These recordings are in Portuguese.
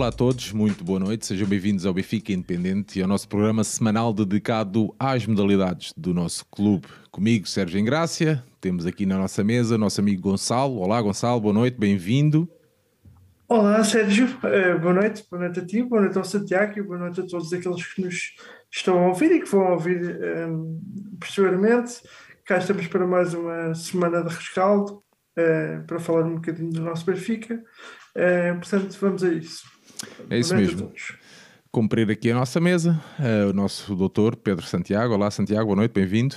Olá a todos, muito boa noite, sejam bem-vindos ao Benfica Independente e ao nosso programa semanal dedicado às modalidades do nosso clube. Comigo, Sérgio Engrácia, temos aqui na nossa mesa o nosso amigo Gonçalo. Olá, Gonçalo, boa noite, bem-vindo. Olá, Sérgio, uh, boa noite, boa noite a ti, boa noite ao Santiago e boa noite a todos aqueles que nos estão a ouvir e que vão ouvir um, ehm, posteriormente. Cá estamos para mais uma semana de rescaldo, uh, para falar um bocadinho do nosso Benfica. Uh, portanto, vamos a isso. É isso mesmo. Cumprir aqui a nossa mesa, uh, o nosso doutor Pedro Santiago. Olá, Santiago, boa noite, bem-vindo.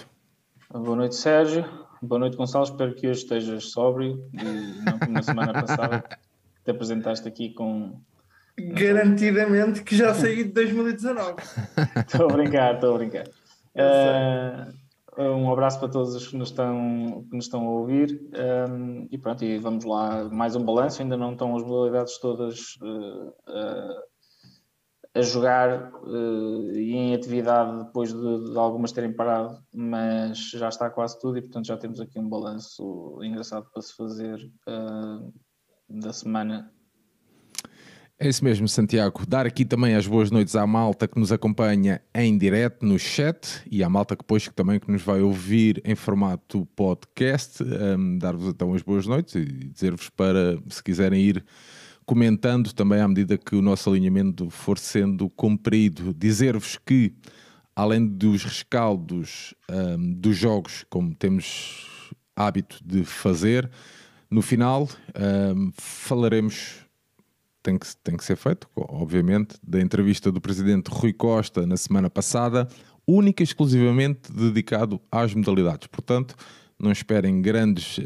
Boa noite, Sérgio. Boa noite, Gonçalo. Espero que hoje estejas sóbrio e não como na semana passada te apresentaste aqui com. Garantidamente que já saí de 2019. Estou a brincar, estou a brincar. Uh, um abraço para todos os que nos estão, que nos estão a ouvir. Um, e pronto, e vamos lá, mais um balanço, ainda não estão as modalidades todas uh, uh, a jogar uh, e em atividade depois de, de, algumas terem parado, mas já está quase tudo e portanto já temos aqui um balanço engraçado para se fazer da semana é isso mesmo, Santiago. Dar aqui também as boas noites à malta que nos acompanha em direto no chat e à malta que depois que também que nos vai ouvir em formato podcast. Um, Dar-vos então as boas noites e dizer-vos para, se quiserem ir comentando também à medida que o nosso alinhamento for sendo cumprido, dizer-vos que além dos rescaldos um, dos jogos, como temos hábito de fazer, no final um, falaremos tem que, tem que ser feito, obviamente, da entrevista do presidente Rui Costa na semana passada, única e exclusivamente dedicado às modalidades. Portanto, não esperem grandes, uh,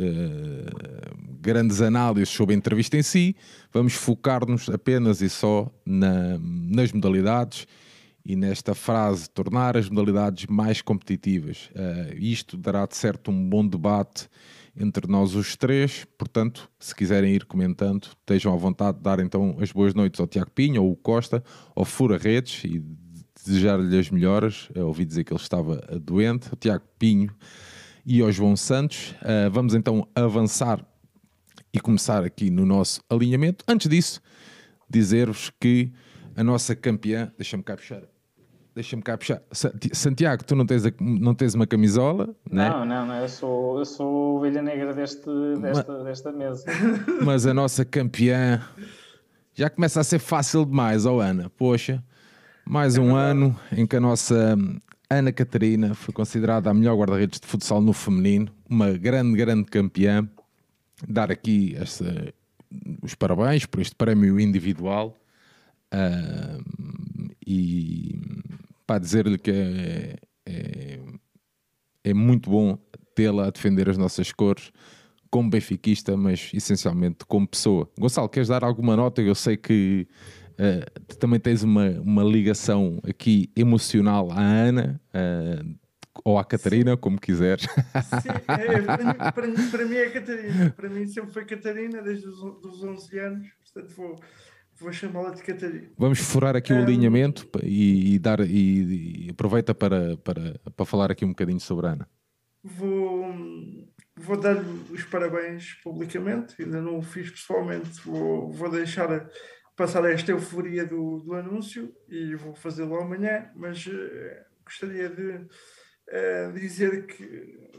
grandes análises sobre a entrevista em si, vamos focar-nos apenas e só na, nas modalidades e nesta frase, tornar as modalidades mais competitivas. Uh, isto dará de certo um bom debate entre nós os três. Portanto, se quiserem ir comentando, estejam à vontade de dar então as boas noites ao Tiago Pinho ou ao Costa, ao Fura Redes e desejar-lhe as melhoras. Eu ouvi dizer que ele estava doente, ao Tiago Pinho e ao João Santos. Uh, vamos então avançar e começar aqui no nosso alinhamento. Antes disso, dizer-vos que a nossa campeã, deixa-me cá puxar Deixa-me cá puxar. Santiago, tu não tens, a, não tens uma camisola? Né? Não, não, não. Eu sou, eu sou ovelha negra deste, desta, mas, desta mesa. Mas a nossa campeã já começa a ser fácil demais, oh Ana. Poxa, mais um é ano em que a nossa Ana Catarina foi considerada a melhor guarda-redes de futsal no feminino, uma grande, grande campeã. Dar aqui esta, os parabéns por este prémio individual. Uh, e para dizer-lhe que é, é, é muito bom tê-la a defender as nossas cores como benfiquista, mas essencialmente como pessoa. Gonçalo, queres dar alguma nota? Eu sei que uh, também tens uma, uma ligação aqui emocional à Ana. Uh, ou à Catarina, Sim. como quiseres. Sim, é, para, mim, para, para, mim é Catarina. Para mim sempre foi Catarina, desde os, os 11 anos. Portanto, vou, Vou chamá-la de Catarina. Vamos furar aqui um, o alinhamento e, e dar, e, e, aproveita para, para, para falar aqui um bocadinho sobre a Ana. Vou, vou dar-lhe os parabéns publicamente, ainda não o fiz pessoalmente, vou, vou deixar passar esta euforia do, do anúncio e vou fazê-lo amanhã, mas uh, gostaria de uh, dizer que,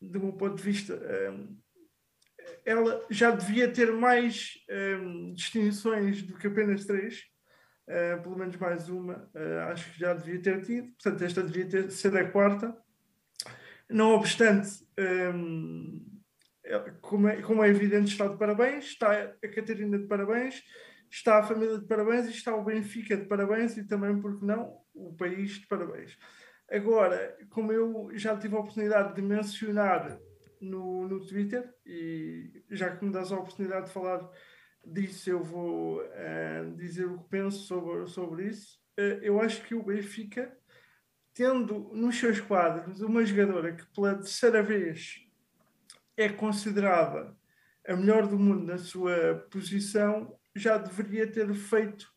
do meu ponto de vista, uh, ela já devia ter mais um, distinções do que apenas três, uh, pelo menos mais uma, uh, acho que já devia ter tido, portanto, esta devia ter, ser a quarta. Não obstante, um, como, é, como é evidente, está de parabéns, está a Catarina de parabéns, está a família de parabéns e está o Benfica de parabéns e também, porque não, o país de parabéns. Agora, como eu já tive a oportunidade de mencionar no, no Twitter e já que me dás a oportunidade de falar disso, eu vou uh, dizer o que penso sobre, sobre isso. Uh, eu acho que o Benfica, tendo nos seus quadros uma jogadora que pela terceira vez é considerada a melhor do mundo na sua posição, já deveria ter feito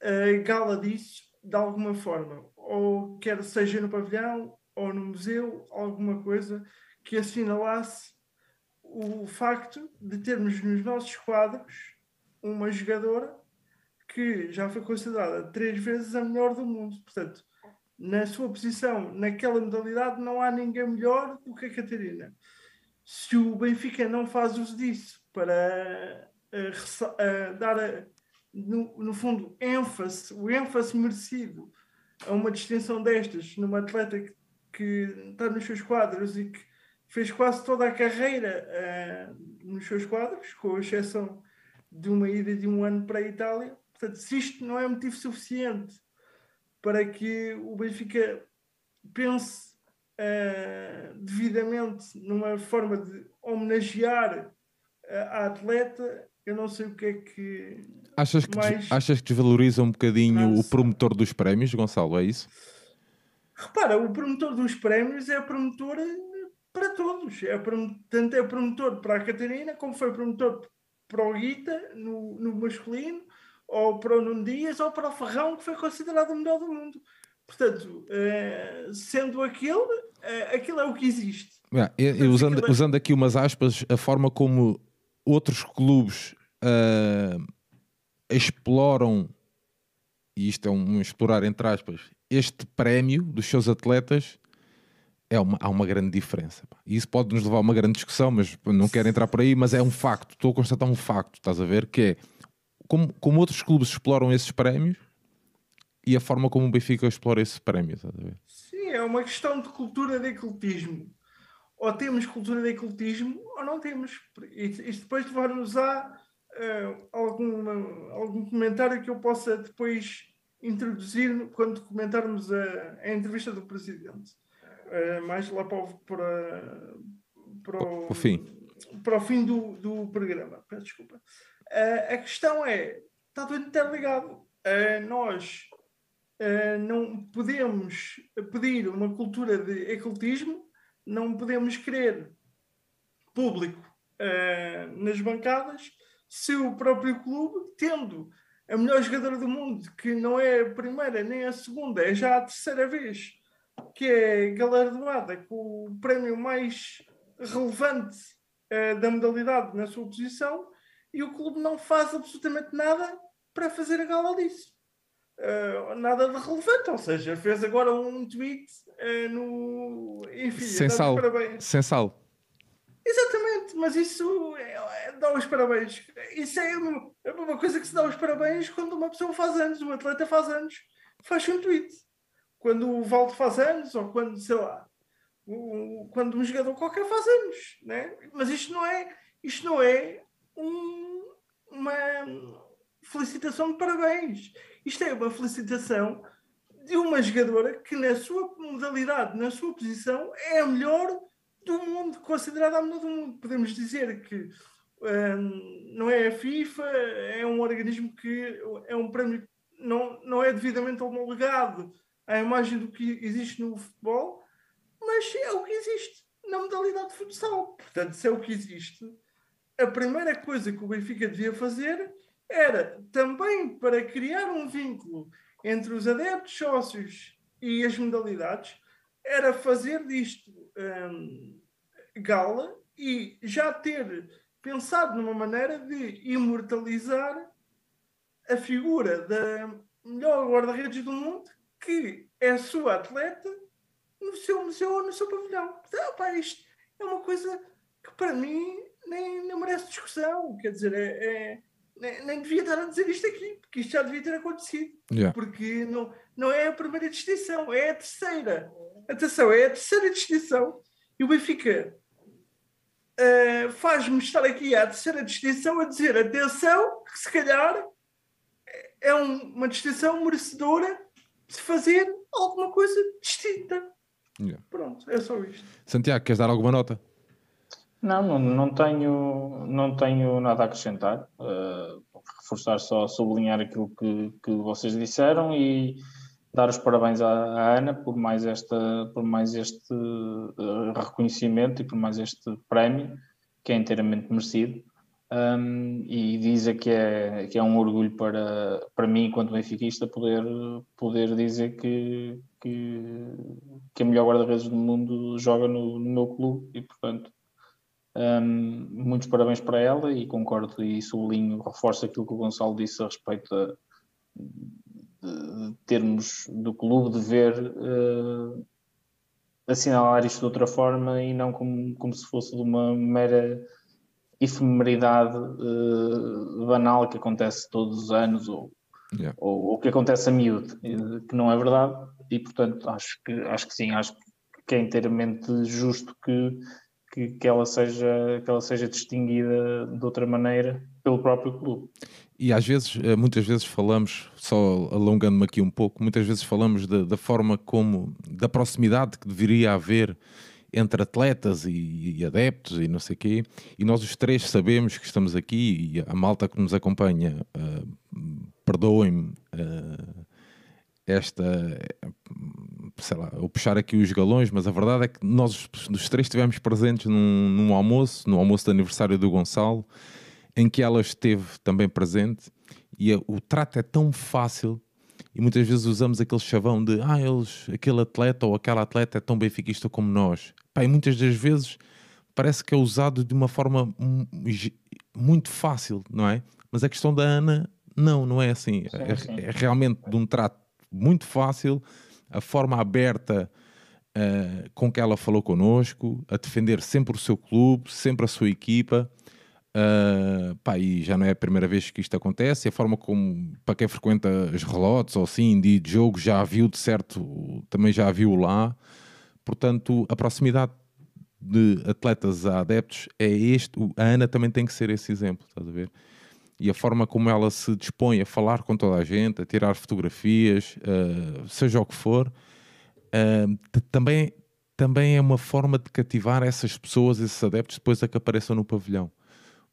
a gala disso de alguma forma, ou quer seja no pavilhão ou no museu, alguma coisa que assinalasse o facto de termos nos nossos quadros uma jogadora que já foi considerada três vezes a melhor do mundo. Portanto, na sua posição, naquela modalidade, não há ninguém melhor do que a Catarina. Se o Benfica não faz uso disso para uh, uh, dar, a, no, no fundo, ênfase, o ênfase merecido a uma distinção destas numa atleta que, que está nos seus quadros e que fez quase toda a carreira uh, nos seus quadros, com exceção de uma ida de um ano para a Itália. Portanto, se isto não é motivo suficiente para que o Benfica pense uh, devidamente numa forma de homenagear uh, a atleta, eu não sei o que é que. Achas que, mais... achas que desvaloriza um bocadinho o promotor dos prémios, Gonçalo? É isso? Repara, o promotor dos prémios é promotor para todos. É, tanto é promotor para a Catarina, como foi promotor para o Guita no, no masculino, ou para o Nuno Dias, ou para o Ferrão, que foi considerado o melhor do mundo. Portanto, eh, sendo aquele, eh, aquilo é o que existe. É, usando, é... usando aqui umas aspas, a forma como outros clubes uh, exploram, e isto é um, um explorar entre aspas, este prémio dos seus atletas é uma, há uma grande diferença. E isso pode nos levar a uma grande discussão, mas não quero entrar por aí, mas é um facto. Estou a constatar um facto, estás a ver? Que é como, como outros clubes exploram esses prémios e a forma como o Benfica explora esses prémios, estás a ver? Sim, é uma questão de cultura de ecletismo. Ou temos cultura de ecletismo ou não temos. Isto depois levar-nos a uh, algum, algum comentário que eu possa depois introduzir quando comentarmos a, a entrevista do Presidente mais lá para, para, para, o, o fim, para o fim do, do programa. Peço desculpa. A questão é: está tudo interligado. Nós não podemos pedir uma cultura de ecletismo, não podemos querer público nas bancadas se o próprio clube, tendo a melhor jogadora do mundo, que não é a primeira nem a segunda, é já a terceira vez que é galardoada com o prémio mais relevante uh, da modalidade na sua posição e o clube não faz absolutamente nada para fazer a gala disso. Uh, nada de relevante, ou seja, fez agora um tweet uh, no. Enfim, sem sal. Parabéns. Sem sal. Exatamente, mas isso é, é, dá os parabéns. Isso é uma, é uma coisa que se dá os parabéns quando uma pessoa faz anos, um atleta faz anos, faz um tweet quando o Valdo faz anos, ou quando, sei lá, o, quando um jogador qualquer faz anos, né? Mas isto não é, isto não é um, uma felicitação de parabéns. Isto é uma felicitação de uma jogadora que na sua modalidade, na sua posição, é a melhor do mundo, considerada a melhor do mundo. Podemos dizer que um, não é a FIFA, é um organismo que é um prémio não, não é devidamente homologado a imagem do que existe no futebol, mas é o que existe na modalidade de futsal. Portanto, se é o que existe, a primeira coisa que o Benfica devia fazer era também para criar um vínculo entre os adeptos sócios e as modalidades, era fazer disto hum, gala e já ter pensado numa maneira de imortalizar a figura da melhor guarda-redes do mundo que é a sua atleta no seu museu ou no seu pavilhão. Pá, isto é uma coisa que para mim nem, nem merece discussão. Quer dizer, é, é nem, nem, devia estar a dizer isto aqui, porque isto já devia ter acontecido. Yeah. Porque não, não é a primeira distinção, é a terceira. Atenção, é a terceira distinção. E o Benfica uh, faz-me estar aqui à terceira distinção a dizer: atenção, que se calhar é um, uma distinção merecedora de fazer alguma coisa distinta. Yeah. Pronto, é só isto. Santiago, queres dar alguma nota? Não, não, não tenho, não tenho nada a acrescentar. Uh, reforçar só, sublinhar aquilo que, que vocês disseram e dar os parabéns à, à Ana por mais, esta, por mais este uh, reconhecimento e por mais este prémio, que é inteiramente merecido um, e dizer que é, que é um orgulho para, para mim, enquanto benfiquista, poder, poder dizer que, que, que a melhor guarda-redes do mundo joga no, no, meu clube. E, portanto, um, muitos parabéns para ela e concordo e sublinho, reforço aquilo que o Gonçalo disse a respeito da, de termos do clube de ver uh, assinalar isto de outra forma e não como, como se fosse de uma mera efemeridade uh, banal que acontece todos os anos ou, yeah. ou, ou, que acontece a miúdo, que não é verdade e portanto acho que, acho que sim, acho que é inteiramente justo que, que, que, ela seja, que ela seja distinguida de outra maneira pelo próprio clube. E às vezes, eh, muitas vezes falamos, só alongando-me aqui um pouco, muitas vezes falamos de, da forma como, da proximidade que deveria haver entre atletas e, e, adeptos e não sei quê, e nós os três sabemos que estamos aqui e a malta que nos acompanha, uh, perdoem-me uh, esta, sei lá, eu puxar aqui os galões, mas a verdade é que nós os três estivemos presentes num, num almoço, no almoço de aniversário do Gonçalo, em que ela esteve também presente e o trato é tão fácil e muitas vezes usamos aquele chavão de ah, eles, aquele atleta ou aquela atleta é tão benfiquista como nós. Pá, e muitas das vezes parece que é usado de uma forma muito fácil, não é? Mas a questão da Ana, não, não é assim. Sim, é, é, realmente de um trato muito fácil, a forma aberta uh, com que ela falou connosco, a defender sempre o seu clube, sempre a sua equipa. Uh, pá, e já não é a primeira vez que isto acontece. A forma como, para quem frequenta os relotes ou assim, de jogo, já viu de certo, também já viu lá. Portanto, a proximidade de atletas a adeptos é este. A Ana também tem que ser esse exemplo, estás a ver? E a forma como ela se dispõe a falar com toda a gente, a tirar fotografias, uh, seja o que for, uh, também, também é uma forma de cativar essas pessoas, esses adeptos, depois a que apareçam no pavilhão.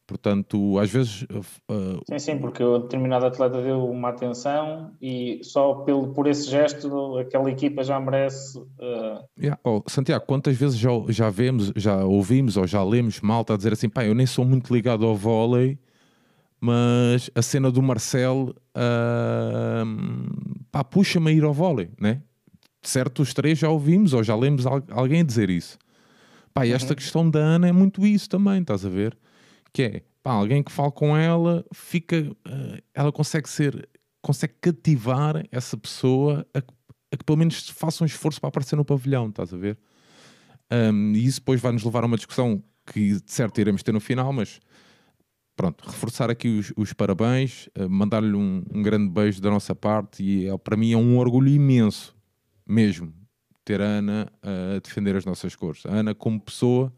Portanto, às vezes. Uh, sim, sim, porque o determinado atleta deu uma atenção e só pelo, por esse gesto aquela equipa já merece. Uh... Yeah. Oh, Santiago, quantas vezes já, já vemos, já ouvimos ou já lemos malta a dizer assim, pá, eu nem sou muito ligado ao vôlei, mas a cena do Marcel uh, pá, puxa-me a ir ao vôlei, né? Certo, os três já ouvimos ou já lemos alguém dizer isso. Pá, e esta uhum. questão da Ana é muito isso também, estás a ver? Que é pá, alguém que fala com ela, fica, uh, ela consegue ser, consegue cativar essa pessoa a, a, que pelo menos faça um esforço para aparecer no pavilhão, estás a ver? Um, e isso depois vai nos levar a uma discussão que de certo iremos ter no final, mas pronto, reforçar aqui os, os parabéns, uh, mandar-lhe um, um, grande beijo da nossa parte e é, para mim é um orgulho imenso mesmo ter a Ana a defender as nossas cores. A Ana como pessoa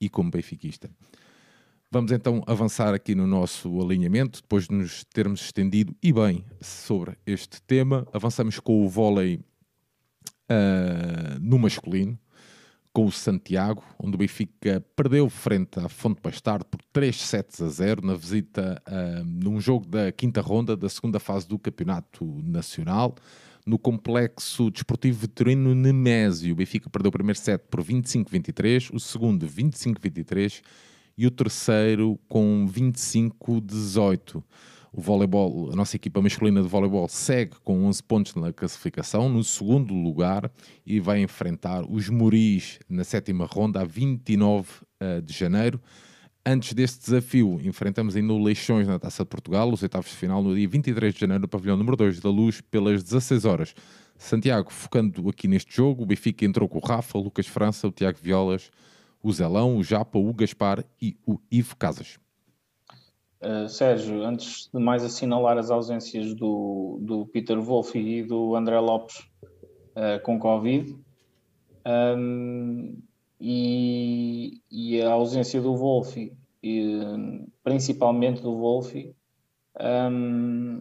e como benfiquista. Vamos então avançar aqui no nosso alinhamento, depois de nos termos estendido e bem sobre este tema. Avançamos com o vôlei uh, no masculino, com o Santiago, onde o Benfica perdeu frente à Fonte Bastardo por 3 sets a 0 na visita uh, num jogo da quinta ronda da segunda fase do Campeonato Nacional. No complexo desportivo veterino Nemésio, o Benfica perdeu o primeiro set por 25-23, o segundo 25-23 e o terceiro com 25-18. O voleibol, a nossa equipa masculina de voleibol segue com 11 pontos na classificação, no segundo lugar, e vai enfrentar os Moris na sétima ronda, a 29 uh, de janeiro. Antes deste desafio, enfrentamos ainda o Leixões na Taça de Portugal, os oitavos de final, no dia 23 de janeiro, no pavilhão número 2 da Luz, pelas 16 horas. Santiago, focando aqui neste jogo, o Benfica entrou com o Rafa, Lucas França, o Tiago Violas, o Zelão, o Japa, o Gaspar e o Ivo Casas. Uh, Sérgio, antes de mais assinalar as ausências do, do Peter Wolff e do André Lopes uh, com Covid um, e, e, a ausência do Wolff, e, principalmente do Wolff, um,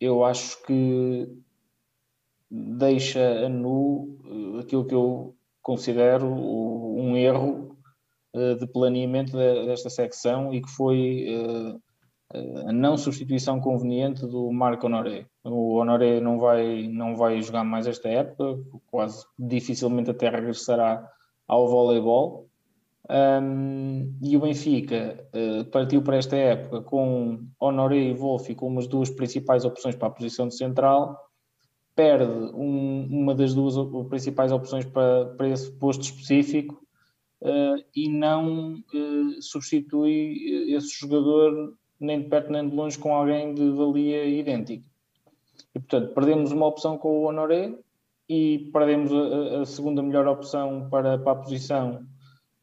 eu acho que deixa a nu eh, aquilo que eu considero um erro uh, de planeamento de, desta secção e que foi uh, a não substituição conveniente do Marco Honoré. O Honoré não vai, não vai jogar mais esta época, quase dificilmente até regressará ao voleibol. Um, e o Benfica uh, partiu para esta época com Honoré e Wolf como as duas principais opções para a posição de central perde um, uma das duas principais opções para, para esse posto específico uh, e não uh, substitui esse jogador nem de perto nem de longe com alguém de valia idêntica. E, portanto, perdemos uma opção com o Honoré e perdemos a, a segunda melhor opção para, para a posição,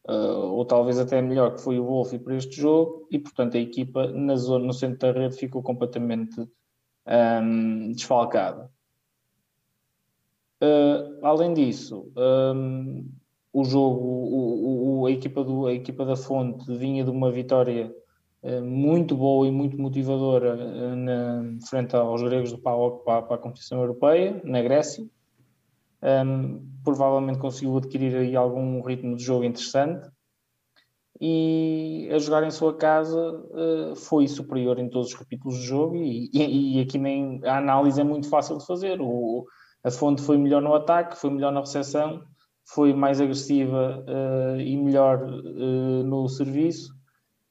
uh, ou talvez até melhor, que foi o Wolf para este jogo, e, portanto, a equipa na zona, no centro da rede ficou completamente um, desfalcada. Uh, além disso, um, o jogo, o, o, a, equipa do, a equipa da Fonte vinha de uma vitória uh, muito boa e muito motivadora uh, na, frente aos gregos do PAOK para, para, a competição europeia, na Grécia. Um, provavelmente conseguiu adquirir aí algum ritmo de jogo interessante e a jogar em sua casa foi superior em todos os capítulos do jogo e, e, e, aqui nem a análise é muito fácil de fazer. O, a fonte foi melhor no ataque, foi melhor na recepção, foi mais agressiva uh, e melhor uh, no serviço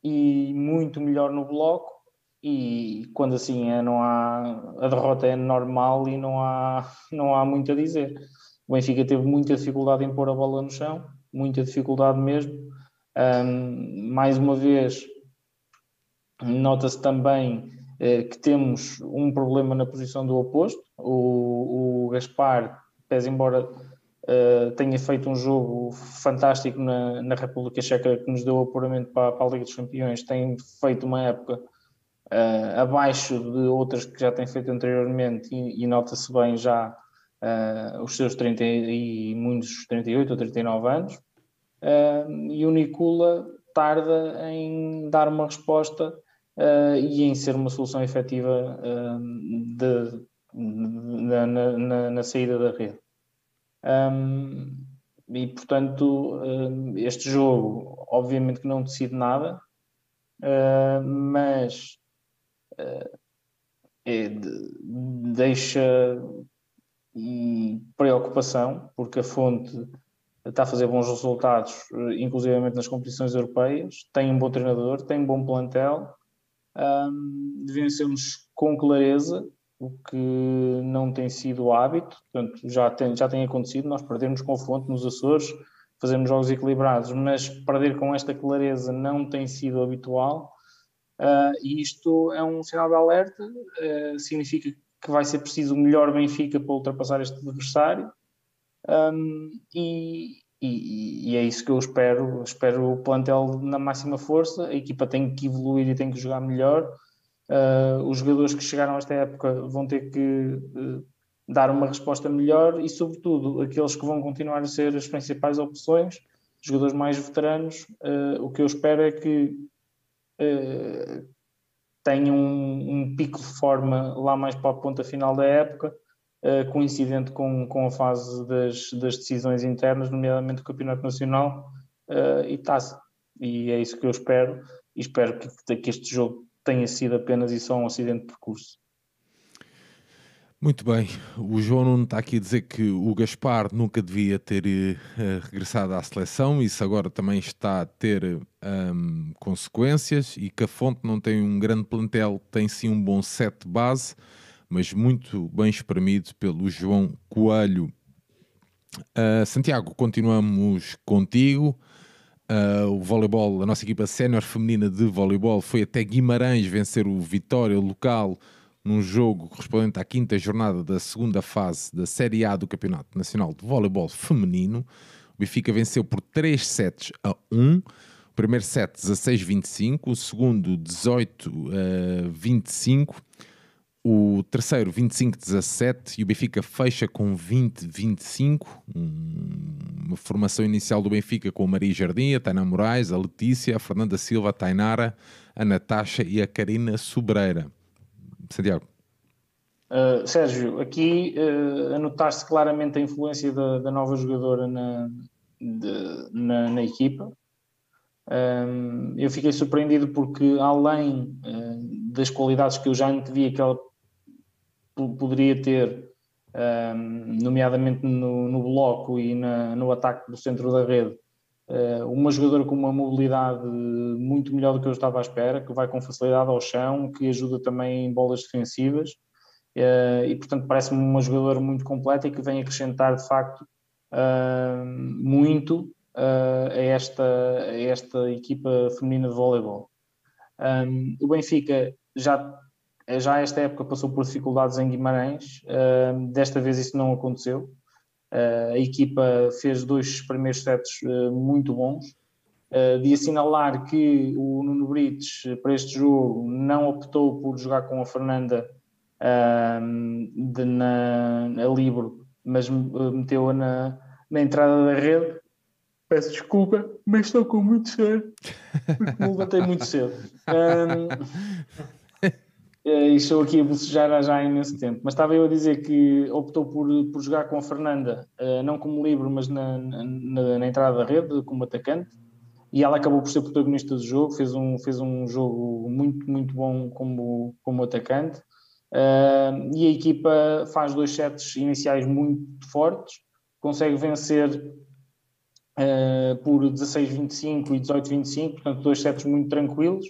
e muito melhor no bloco. E quando assim é, não há a derrota é normal e não há, não há muito a dizer. O Benfica teve muita dificuldade em pôr a bola no chão, muita dificuldade mesmo. Um, mais uma vez, nota-se também eh, que temos um problema na posição do oposto. O, o Gaspar, pese embora uh, tenha feito um jogo fantástico na, na República Checa que nos deu apuramento para, para, a Liga dos Campeões, tem feito uma época uh, abaixo de outras que já tem feito anteriormente e, e nota-se bem já uh, os seus 30 e muitos 38 ou 39 anos. e o Nicula tarda em dar uma resposta uh, e em ser uma solução efetiva uh, de, na, na, na, saída da rede. Um, e portanto, uh, este jogo, obviamente que não decide nada, mas é de, deixa preocupação, porque a fonte está a fazer bons resultados, inclusivamente nas competições europeias, tem um bom treinador, tem um bom plantel, um, vencemos com clareza, o que não tem sido hábito, portanto, já tem, já tem acontecido, nós perdemos com fonte nos Açores, fazemos jogos equilibrados, mas perder com esta clareza não tem sido habitual, uh, e isto é um sinal de alerta, uh, significa que vai ser preciso o melhor Benfica para ultrapassar este adversário, um, e, e, e, é isso que eu espero. Espero o plantel na máxima força. A equipa tem que evoluir e tem que jogar melhor. Uh, os jogadores que chegaram a esta época vão ter que uh, dar uma resposta melhor e, sobretudo, aqueles que vão continuar a ser as principais opções, jogadores mais veteranos. Uh, o que eu espero é que tenham um, um pico de forma lá mais para a ponta final da época uh, coincidente com, com a fase das, das decisões internas, nomeadamente o Campeonato Nacional uh, e taça. E é isso que eu espero, e espero que, que este jogo tenha sido apenas e só um acidente de percurso. Muito bem, o João Nuno está aqui a dizer que o Gaspar nunca devia ter uh, regressado à seleção, isso agora também está a ter um, consequências e que a Fonte não tem um grande plantel, tem sim um bom set base mas muito bem espremido pelo João Coelho. Uh, Santiago, continuamos contigo. Uh, o voleibol, a nossa equipa sénior feminina de voleibol foi até Guimarães vencer o Vitória local num jogo correspondente à quinta jornada da segunda fase da Série A do Campeonato Nacional de Voleibol Feminino. O Benfica venceu por 3 sets a 1. O primeiro set 16-25, o segundo 18-25 o terceiro 25-17 e o Benfica fecha com 20-25. Uma formação inicial do Benfica com a Maria Jardim, a Tainá Moraes, a Letícia, a Fernanda Silva, a Tainara, a Natasha e a Karina Sobreira. Santiago. Uh, Sérgio, aqui uh, claramente a influência da, da nova jogadora na, de, na, na, equipa. Um, eu fiquei surpreendido porque, além uh, das qualidades que eu já antevia que ela poderia ter, um, nomeadamente no, no, bloco e na, no ataque do centro da rede, uh, uma jogadora com uma mobilidade muito melhor do que eu estava à espera, que vai com facilidade ao chão, que ajuda também em bolas defensivas. Uh, e portanto parece-me uma jogadora muito completa e que vem acrescentar de facto muito uh, a, esta, a esta equipa feminina de voleibol. O Benfica já já esta época passou por dificuldades em Guimarães, uh, desta vez isso não aconteceu. Uh, a equipa fez dois primeiros sets uh, muito bons. de assinalar que o Nuno Brites, para este jogo, não optou por jogar com a Fernanda de, na, Libro, mas meteu-a na, na entrada da rede. Peço desculpa, mas estou com muito sono, porque me levantei muito cedo. Um, e estou aqui a bocejar já há imenso tempo. Mas estava eu a dizer que optou por, por jogar com a Fernanda, uh, não como livre, mas na, na, na, entrada da rede, como atacante. E ela acabou por ser protagonista do jogo, fez um, fez um jogo muito, muito bom como, como atacante. Uh, e a equipa faz dois sets iniciais muito fortes, consegue vencer por 16-25 e 18-25, portanto, dois sets muito tranquilos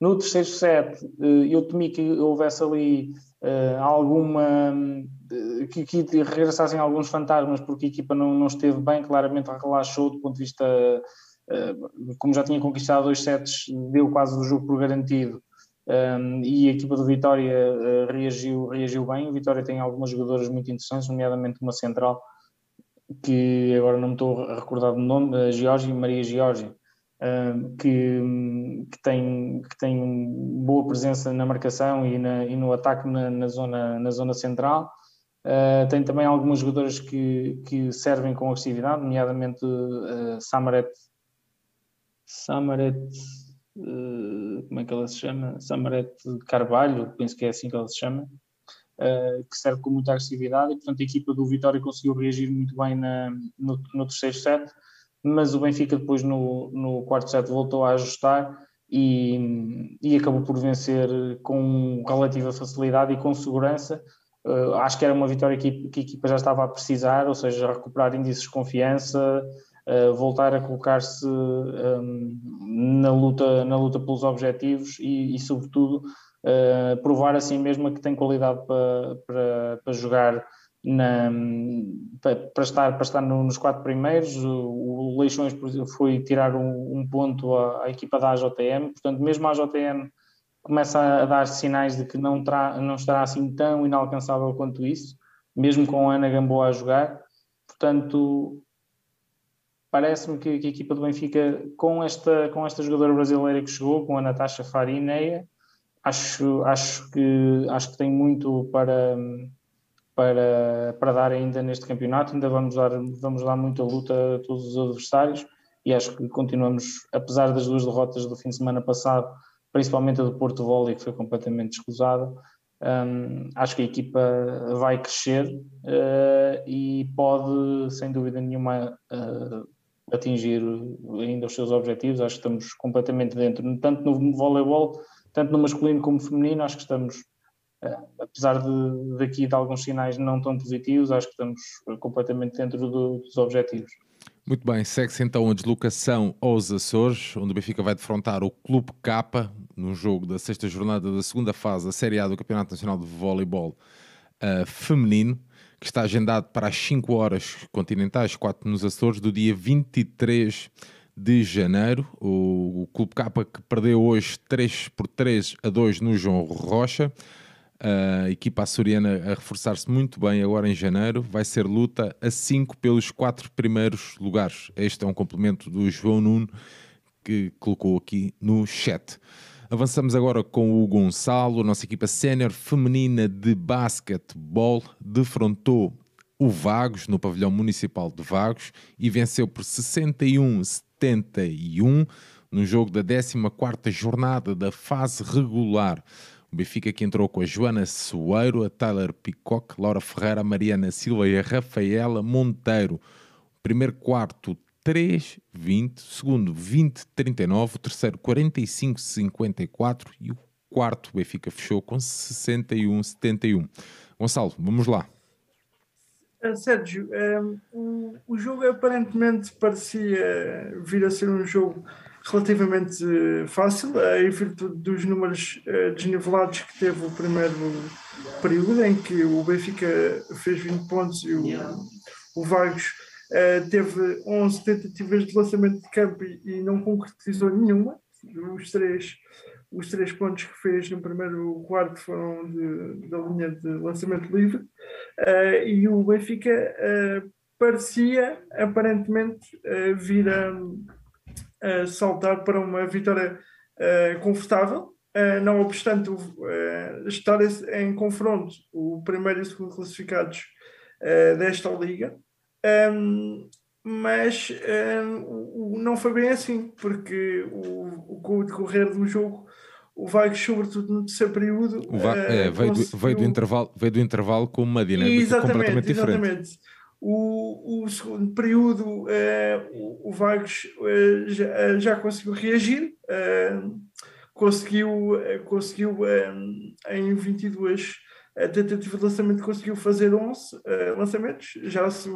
no terceiro set, eh, eu temi que houvesse ali uh, alguma. Uh, que, que regressassem alguns fantasmas, porque a equipa não, não esteve bem, claramente relaxou do ponto de vista. Uh, como já tinha conquistado dois sets, deu quase o jogo por garantido. Um, e a equipa do Vitória reagiu, reagiu bem. O Vitória tem algumas jogadoras muito interessantes, nomeadamente uma central, que agora não me estou a recordar do nome, a Georgia, Maria Georgia que, que, tem, que tem boa presença na marcação e, na, e no ataque na, na, zona, na zona central. Uh, tem também algumas jogadoras que, que servem com agressividade, nomeadamente uh, Samaret, Samaret uh, como é que ela se chama? Samaret Carvalho, penso que é assim que ela se chama, que serve com muita agressividade e portanto a equipa do Vitória conseguiu reagir muito bem na, no, no terceiro set mas o Benfica depois no, no quarto set voltou a ajustar e, e acabou por vencer com relativa facilidade e com segurança. Uh, acho que era uma vitória que, que, a equipa já estava a precisar, ou seja, recuperar índices de confiança, uh, voltar a colocar-se um, na, luta, na luta pelos objetivos e, e sobretudo, uh, provar assim mesmo que tem qualidade para, para, para jogar na, para, estar, para estar nos quatro primeiros. O, o Leixões foi tirar um, um ponto à, à, equipa da AJM, portanto, mesmo a AJM começa a dar sinais de que não, terá, não estará assim tão inalcançável quanto isso, mesmo com a Ana Gamboa a jogar. Portanto, parece-me que, que, a equipa do Benfica, com esta, com esta jogadora brasileira que chegou, com a Natasha Farineia, acho, acho, que, acho que tem muito para para, para dar ainda neste campeonato. Ainda vamos dar, vamos dar muita luta a todos os adversários e acho que continuamos, apesar das duas derrotas do fim de semana passado, principalmente a do Porto Volley, que foi completamente escusada, um, acho que a equipa vai crescer uh, e pode, sem dúvida nenhuma, uh, atingir ainda os seus objetivos. Acho que estamos completamente dentro, tanto no voleibol, tanto no masculino como no feminino, acho que estamos apesar de daqui de alguns sinais não tão positivos, acho que estamos completamente dentro do, dos objetivos. Muito bem, segue-se então a deslocação aos Açores, onde o Benfica vai defrontar o Clube K no jogo da sexta jornada da segunda fase da Série A do Campeonato Nacional de Voleibol uh, Feminino, que está agendado para as 5 horas continentais, 4 nos Açores, do dia 23 de janeiro. O, o Clube K que perdeu hoje 3 por 3 a 2 no João Rocha a equipa açoriana a reforçar-se muito bem agora em janeiro. Vai ser luta a 5 pelos quatro primeiros lugares. Este é um complemento do João Nuno que colocou aqui no chat. Avançamos agora com o Gonçalo. A nossa equipa sénior feminina de basquetebol defrontou o Vagos no pavilhão municipal de Vagos e venceu por 61-71 no jogo da 14ª jornada da fase regular. O Benfica que entrou com a Joana Soeiro, a Tyler Peacock, Laura Ferreira, a Mariana Silva e a Rafaela Monteiro. Primeiro quarto 3-20, segundo 20-39, o terceiro 45-54 e o quarto o Benfica fechou com 61-71. Gonçalo, vamos lá. Uh, Sérgio, um, o, o jogo aparentemente parecia vir a ser um jogo relativamente eh, fácil, em virtude dos números eh, desnivelados que teve o primeiro período, em que o Benfica fez 20 pontos e o, o Vagos eh, teve 11 tentativas de lançamento de campo e, não concretizou nenhuma. Os três os três pontos que fez no primeiro quarto foram de, da linha de lançamento livre e o Benfica parecia aparentemente vir a, saltar para uma vitória confortável. não obstante estar em confronto o primeiro e o segundo classificados desta liga, um, mas um, não foi bem assim, porque o, com o decorrer do jogo, o Vargas, sobretudo no terceiro período, Va é, veio, do, veio, do intervalo, veio do intervalo com uma dinâmica exatamente, completamente diferente. Exatamente. O, o segundo período, uh, o, o Vargas uh, já, já, conseguiu reagir, uh, conseguiu, conseguiu em 22 a tentativa de lançamento conseguiu fazer 11 uh, lançamentos, já se,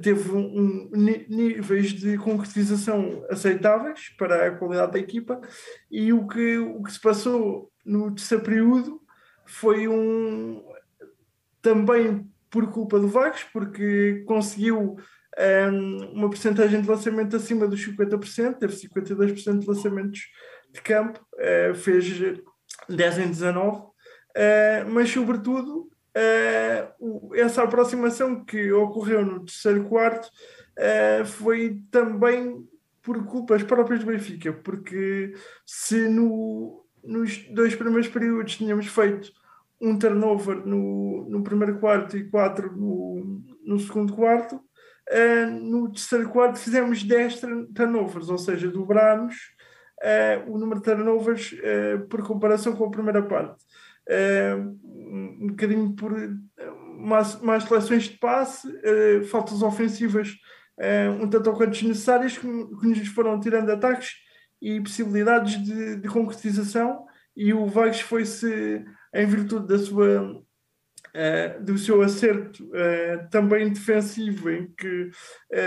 teve um, um, níveis de concretização aceitáveis para a qualidade da equipa. E o que, o que se passou no terceiro período foi um também por culpa do Vagos, porque conseguiu um, uma porcentagem de lançamento acima dos 50%, teve 52% de lançamentos de campo, uh, fez 10 em 19 Uh, mas, sobretudo, uh, essa aproximação que ocorreu no terceiro quarto foi também por culpas próprias do Benfica, porque se no, nos dois primeiros períodos tínhamos feito um turnover no, no primeiro quarto e quatro no, no segundo quarto, no terceiro quarto fizemos 10 turnovers, ou seja, dobrámos o número de turnovers por comparação com a primeira parte. Um bocadinho por mais, mais seleções de passe, uh, faltas ofensivas uh, um tanto ou quanto desnecessárias que, que, nos foram tirando ataques e possibilidades de, de concretização e o Vagas foi-se em virtude da sua uh, do seu acerto também defensivo em que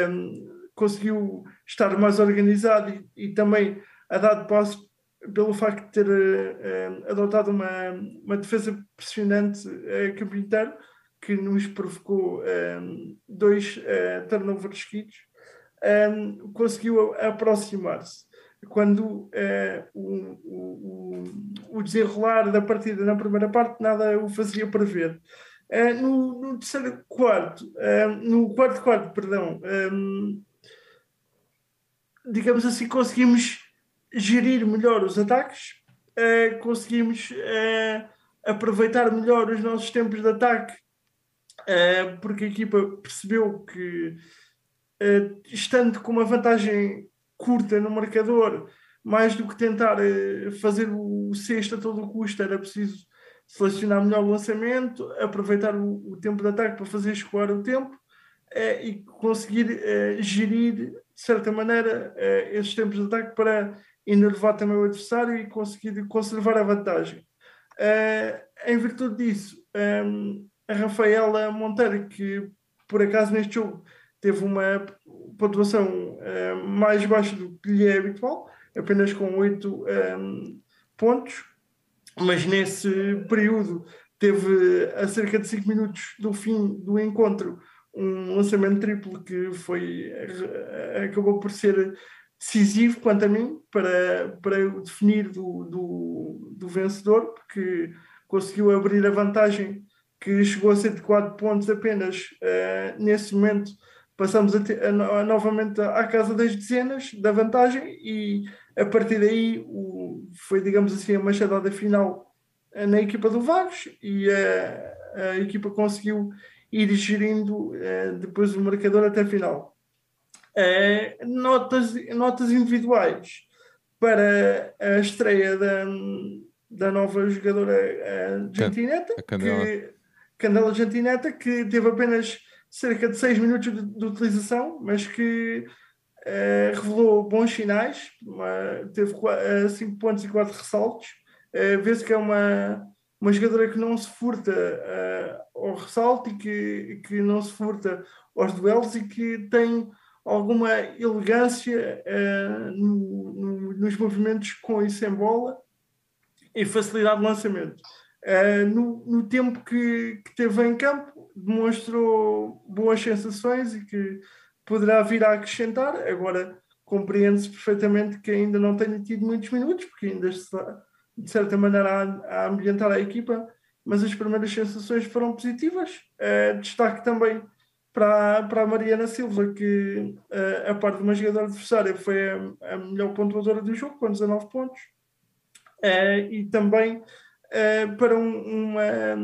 um, conseguiu estar mais organizado e, e também a dar passo pelo facto de ter uh, adotado uma, uma defesa pressionante uh, campo inteiro, que nos provocou um, dois uh, turnovers seguidos, um, conseguiu aproximar-se. Quando uh, o, o, o, desenrolar da partida na primeira parte nada o fazia prever. Uh, no, no, terceiro quarto, uh, no quarto quarto, perdão, digamos assim, conseguimos gerir melhor os ataques, conseguimos aproveitar melhor os nossos tempos de ataque, porque a equipa percebeu que, estando com uma vantagem curta no marcador, mais do que tentar fazer o sexto a todo custo, era preciso selecionar melhor o lançamento, aproveitar o, o tempo de ataque para fazer escoar o tempo e conseguir gerir, de certa maneira, esses tempos de ataque para enervar também o adversário e conseguir conservar a vantagem. Em virtude disso, um, a Rafaela Monteiro, que por acaso neste jogo teve uma pontuação uh, mais baixa do que lhe é habitual, apenas com 8 um, pontos, mas nesse período teve a cerca de 5 minutos do fim do encontro um lançamento triplo que foi acabou por ser decisivo, quanto a mim, para, para o definir do, do, do vencedor, porque conseguiu abrir a vantagem que chegou a ser de 4 pontos apenas uh, nesse momento. Passamos a a, a, novamente à casa das dezenas da vantagem e a partir daí o, foi, digamos assim, a machadada final uh, na equipa do Vagos e uh, a equipa conseguiu ir gerindo depois o marcador até a final. Uh, notas, notas individuais para a estreia da, da nova jogadora Gentineta, Candela. Que, Candela Gentineta, que teve apenas cerca de 6 minutos de, de, utilização, mas que uh, revelou bons sinais, uma, teve 5 pontos e 4 ressaltos. Uh, Vê-se que é uma, uma jogadora que não se furta uh, ao ressalto e que, que não se furta aos duelos e que tem alguma elegância no, no, nos movimentos com e sem bola e facilidade de lançamento. Uh, no, no, tempo que, que teve em campo, demonstrou boas sensações e que poderá vir a acrescentar. Agora, compreende-se perfeitamente que ainda não tenha tido muitos minutos, porque ainda está, de certa maneira, a, ambientar a equipa, mas as primeiras sensações foram positivas. Uh, destaque também para, para a Mariana Silva, que uh, a parte de uma jogadora adversária foi a, a, melhor pontuadora do jogo, com 19 pontos, uh, e também uh, para um, uma,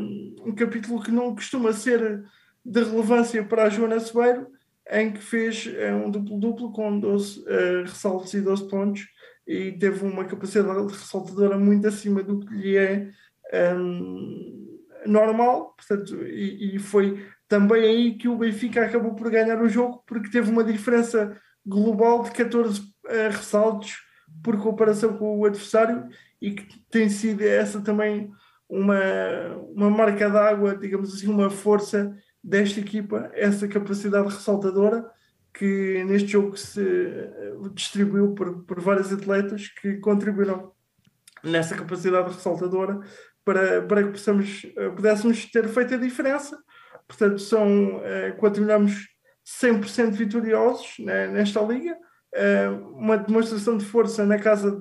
um capítulo que não costuma ser de relevância para a Joana Sebeiro, em que fez um duplo-duplo com 12 ressaltos e 12 pontos, e teve uma capacidade ressaltadora muito acima do que lhe é um, normal, portanto, e, e foi também aí que o Benfica acabou por ganhar o jogo, porque teve uma diferença global de 14 uh, eh, ressaltos por comparação com o adversário e que tem sido essa também uma, uma marca d'água, digamos assim, uma força desta equipa, essa capacidade ressaltadora que neste jogo se eh, distribuiu por, por vários atletas que contribuíram nessa capacidade ressaltadora para, para que possamos, eh, pudéssemos ter feito a diferença Portanto, são, eh, continuamos 100% vitoriosos né, nesta liga. Eh, uma demonstração de força na casa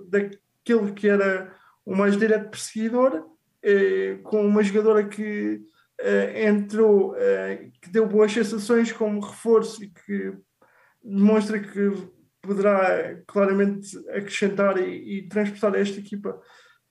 daquele que era o mais direto perseguidor, eh, com uma jogadora que entrou, que deu boas sensações como reforço e que demonstra que poderá claramente acrescentar e, e transportar esta equipa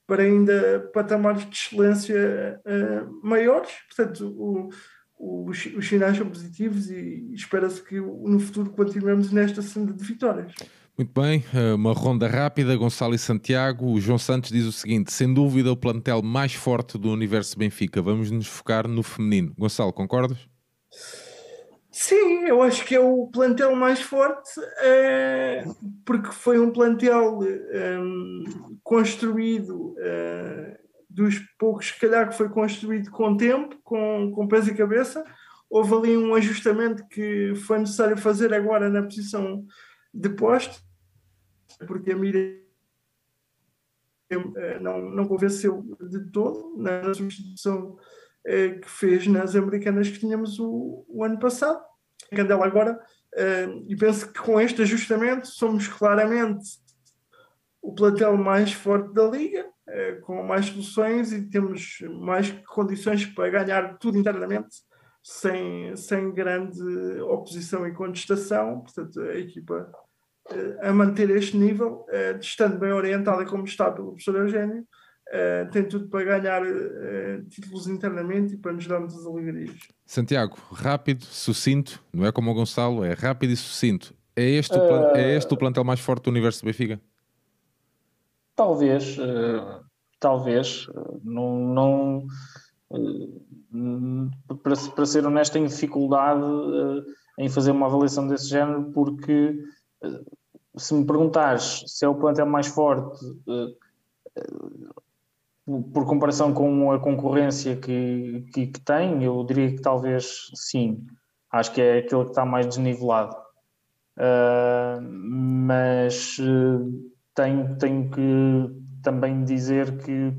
para ainda patamares de excelência uh, maiores. Portanto, o, os, os sinais são positivos e espera-se que no futuro continuemos nesta senda de vitórias. Muito bem, eh, uma ronda rápida, Gonçalo e Santiago. O João Santos diz o seguinte: sem dúvida, o plantel mais forte do universo Benfica. Vamos nos focar no feminino. Gonçalo, concordas? Sim, eu acho que é o plantel mais forte, é, porque foi um plantel é, construído é, dos poucos, se calhar, que foi construído com tempo, com, com pés e cabeça. Houve ali um ajustamento que foi necessário fazer agora na posição de poste, porque a Miriam eh, não, não convenceu de todo na substituição eh, que fez nas americanas que tínhamos o, o ano passado. Candela agora, eh, e penso que com este ajustamento somos claramente o plantel mais forte da liga, com mais soluções e temos mais condições para ganhar tudo internamente, sem, sem grande oposição e contestação. Portanto, a equipa a manter este nível, eh, estando bem orientada como está pelo professor Eugênio, tem tudo para ganhar títulos internamente e para nos dar muitas alegrias. Santiago, rápido, sucinto, não é como o Gonçalo, é rápido e sucinto. É este, uh... é este o plantel mais forte do universo do Benfica? Talvez, uh, talvez, uh, não, não uh, para, para, ser honesto, tenho dificuldade em fazer uma avaliação desse género, porque se me perguntares se é o plantel mais forte por comparação com a concorrência que, que, que, tem, eu diria que talvez sim. Acho que é aquele que está mais desnivelado. Uh, mas tenho, tenho que também dizer que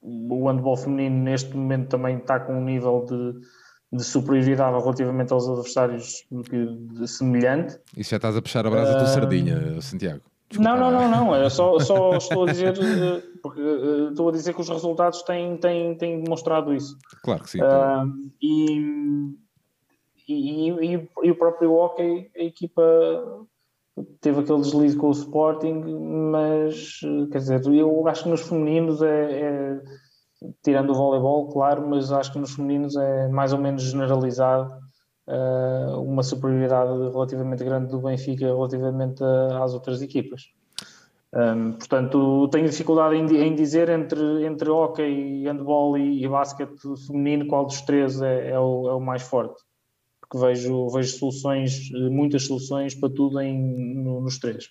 o handball feminino neste momento também está com um nível de, de superioridade relativamente aos adversários semelhante. Isso já estás a puxar a brasa uh, do Sardinha, Santiago. Desculpa, não, não, não, não. Eu só, só estou a dizer eh, porque uh, estou a dizer que os resultados têm, têm, têm demonstrado isso. Claro que sim. Uh, e, e, e, e, o próprio hockey, a equipa teve aquele deslize com o Sporting, mas quer dizer, eu acho que nos femininos é, é, tirando o voleibol, claro, mas acho que nos femininos é mais ou menos generalizado uh, uma superioridade relativamente grande do Benfica relativamente a, às outras equipas. Um, portanto, tenho dificuldade em, em, dizer entre, entre hockey, handball e, e basquete feminino qual dos três é, é, o, é o mais forte porque vejo, vejo soluções, muitas soluções para tudo em, no, nos três.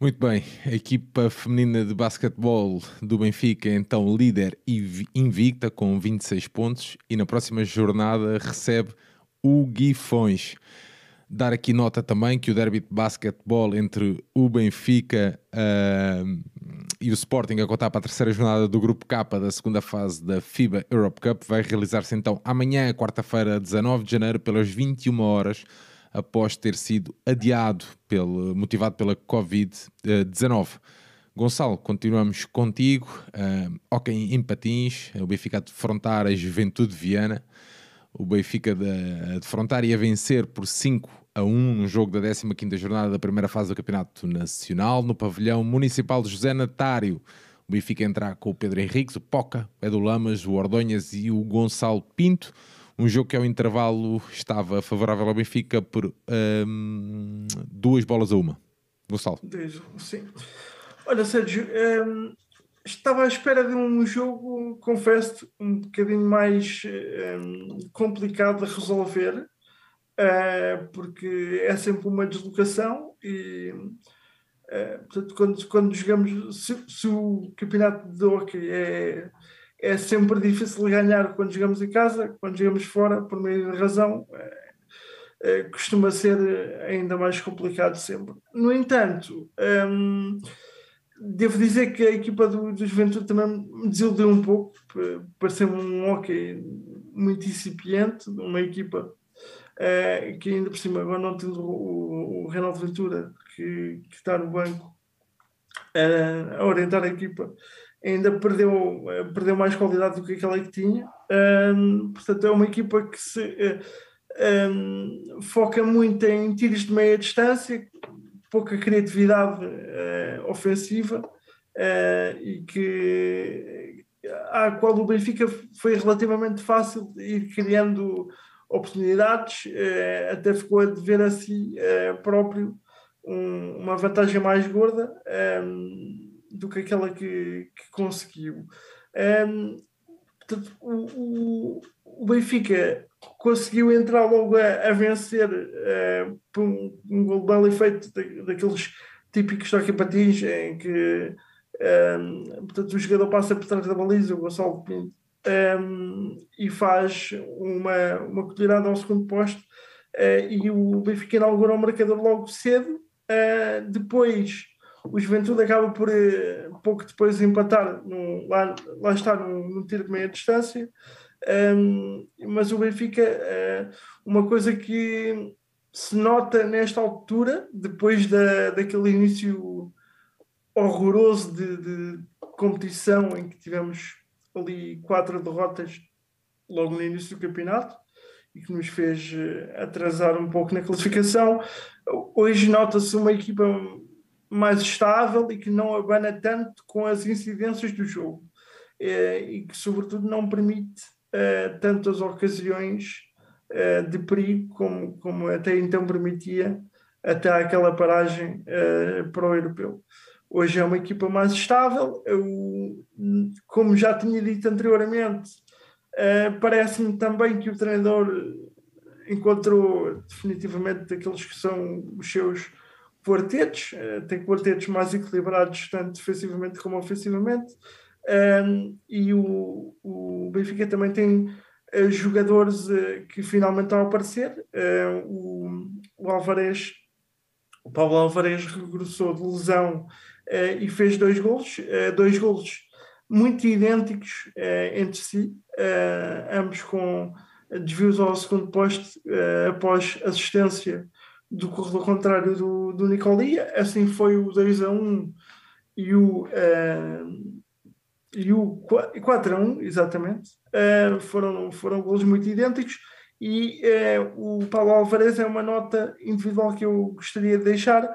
Muito bem, a equipa feminina de basquetebol do Benfica é então líder e invicta com 26 pontos e na próxima jornada recebe o Guifões. Dar aqui nota também que o derby de basquetebol entre o Benfica uh, e o Sporting a contar para a terceira jornada do Grupo K da segunda fase da FIBA Europe Cup vai realizar-se então amanhã, quarta-feira, 19 de janeiro, pelas 21 horas, após ter sido adiado, pelo, motivado pela Covid-19. Gonçalo, continuamos contigo. Uh, ok, em patins, o Benfica a defrontar a Juventude de Viana. O Benfica de, defrontar e a vencer por 5 a 1 no jogo da 15ª jornada da primeira fase do Campeonato Nacional, no pavilhão municipal de José Natário. O Benfica entrar com o Pedro Henriques, o Poca, o Edu Lamas, o Ordonhas e o Gonçalo Pinto. Um jogo que ao intervalo estava favorável ao Benfica por um, duas bolas a uma. Gonçalo. Sim. Olha, Sérgio, um, estava à espera de um jogo, confesso, um bocadinho mais um, complicado de resolver, uh, porque é sempre uma deslocação e. Uh, portanto, quando, quando jogamos, se, se, o campeonato de hockey é, é sempre difícil ganhar quando jogamos em casa, quando jogamos fora, por meio de razão, é, costuma ser ainda mais complicado sempre. No entanto, um, devo dizer que a equipa do, do Juventude também me desiludiu um pouco, pareceu um hockey muito incipiente, uma equipa uh, que ainda por cima, agora não tendo o, o Reinaldo Ventura, que, que está no banco, a orientar a equipa, ainda perdeu, perdeu mais qualidade do que aquela que tinha. Um, portanto, é uma equipa que se um, foca muito em tiros de meia distância, pouca criatividade uh, ofensiva uh, e que à qual o Benfica foi relativamente fácil ir criando oportunidades, uh, até ficou a dever a si próprio um, uma vantagem mais gorda um, do que aquela que, que conseguiu. Um, portanto, o, o, o Benfica conseguiu entrar logo a, a vencer uh, por um, um gol belo efeito daqueles típicos toque patins em que um, portanto, o jogador passa por trás da baliza, o Gonçalo Pinto, um, e faz uma, uma colherada ao segundo posto uh, e o Benfica inaugura o marcador logo cedo. Uh, depois o Juventude acaba por uh, pouco depois empatar lá, lá está no tiro de meia distância um, mas o Benfica, uh, uma coisa que se nota nesta altura, depois da, daquele início horroroso de, de competição em que tivemos ali quatro derrotas logo no início do campeonato e que nos fez eh, atrasar um pouco na classificação. Hoje nota-se uma equipa mais estável e que não abana tanto com as incidências do jogo eh, e que, sobretudo, não permite uh, tantas ocasiões uh, de perigo como, como até então permitia até aquela paragem para o europeu. Hoje é uma equipa mais estável, eu, como já tinha dito anteriormente, parece-me também que o treinador encontrou definitivamente aqueles que são os seus quartetos, tem quartetos mais equilibrados, tanto defensivamente como ofensivamente. Um, e o, o Benfica também tem uh, jogadores uh, que finalmente estão a aparecer. O, o Alvarez, o Paulo Alvarez regressou de lesão e fez dois golos, dois golos muito idênticos entre si, ambos com desvios ao segundo posto após assistência do corredor contrário do, do Nicolia. Assim foi o 2 a 1 e o e o 4 a 1, exatamente, uh, foram, foram golos muito idênticos e uh, o Paulo Alvarez é uma nota individual que eu gostaria de deixar,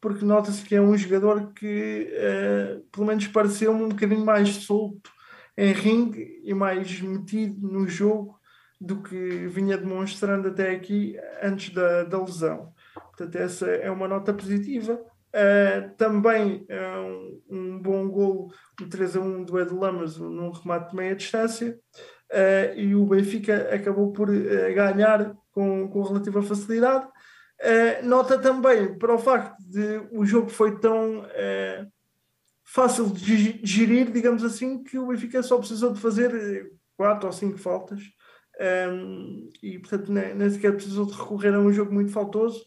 porque nota-se que é um jogador que uh, pelo menos pareceu-me um bocadinho mais solto em ringue e mais metido no jogo do que vinha demonstrando até aqui antes da, da lesão. Portanto, essa é uma nota positiva. Uh, também uh, um, um, bom gol, o 3 a 1 do Ed Lamas num remate de meia distância uh, e o Benfica acabou por ganhar com, com relativa facilidade. nota também para o facto de o jogo foi tão fácil de gerir, digamos assim, que o Benfica só precisou de fazer quatro ou cinco faltas um, e portanto nem, nem sequer precisou de recorrer a um jogo muito faltoso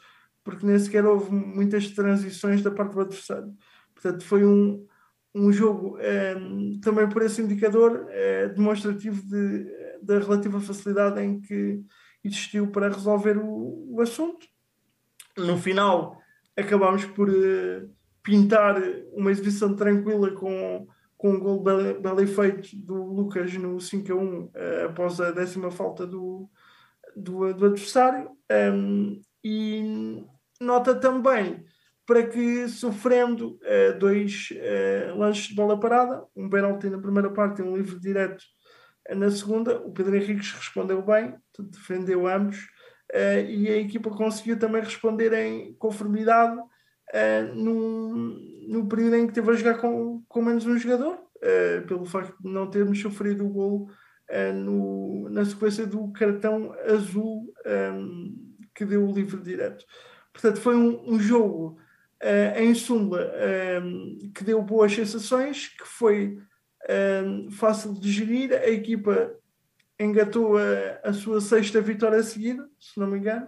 porque nem sequer houve muitas transições da parte do adversário. Portanto, foi um, um jogo eh, também por esse indicador eh, demonstrativo de, da relativa facilidade em que existiu para resolver o, o assunto. No final, acabámos por, eh, pintar uma exibição tranquila com, com um gol bem, bem feito do Lucas no 5 a 1 após a décima falta do, do, do adversário. Um, e nota também para que sofrendo uh, dois uh, lances de bola parada, um penalti na primeira parte e um livre direto uh, na segunda, o Pedro Henriques respondeu bem, defendeu ambos e a equipa conseguiu também responder em conformidade no, no período em que teve a jogar com, com menos um jogador, pelo facto de não termos sofrido o gol na sequência do cartão azul um, que deu o livre direto. Portanto, foi um, um jogo uh, em Sumba um, que deu boas sensações, que foi um, fácil de gerir. A equipa engatou a, a, sua sexta vitória seguida, se não me engano,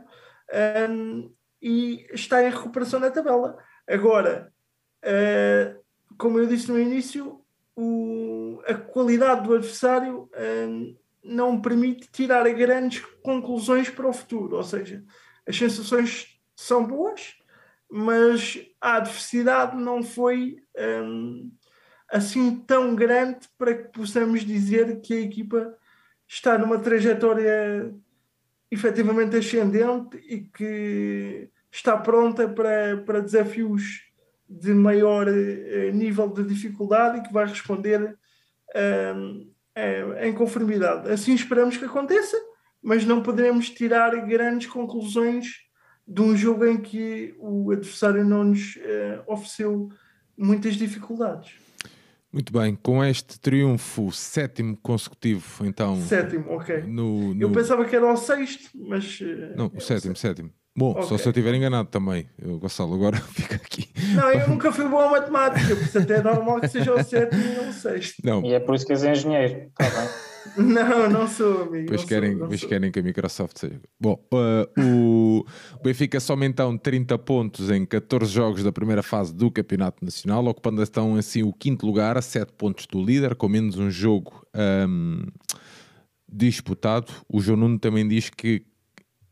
um, e está em recuperação na tabela. Agora, uh, como eu disse no início, o, a qualidade do adversário não permite tirar grandes conclusões para o futuro, ou seja, as sensações são boas, mas a adversidade não foi um, assim tão grande para que possamos dizer que a equipa está numa trajetória efetivamente ascendente e que está pronta para, para desafios de maior uh, nível de dificuldade e que vai responder um, em conformidade. Assim esperamos que aconteça, mas não poderemos tirar grandes conclusões de um jogo em que o adversário não nos uh, ofereceu muitas dificuldades. Muito bem, com este triunfo sétimo consecutivo, então. Sétimo, ok. No, no... Eu pensava que era o sexto, mas. Uh, não, o sétimo, o sétimo. Bom, okay. só se eu estiver enganado também. Eu, Gonçalo, agora fica aqui. Não, eu nunca fui bom a matemática, por isso até é normal que seja o sétimo e não o sexto. Não. E é por isso que és engenheiro, está bem. Não, não sou, amigo. Pois, querem, sou, pois querem que a Microsoft seja. Bom, uh, o Benfica soma então 30 pontos em 14 jogos da primeira fase do Campeonato Nacional, ocupando então assim o quinto lugar, a 7 pontos do líder, com menos um jogo um, disputado. O João Nuno também diz que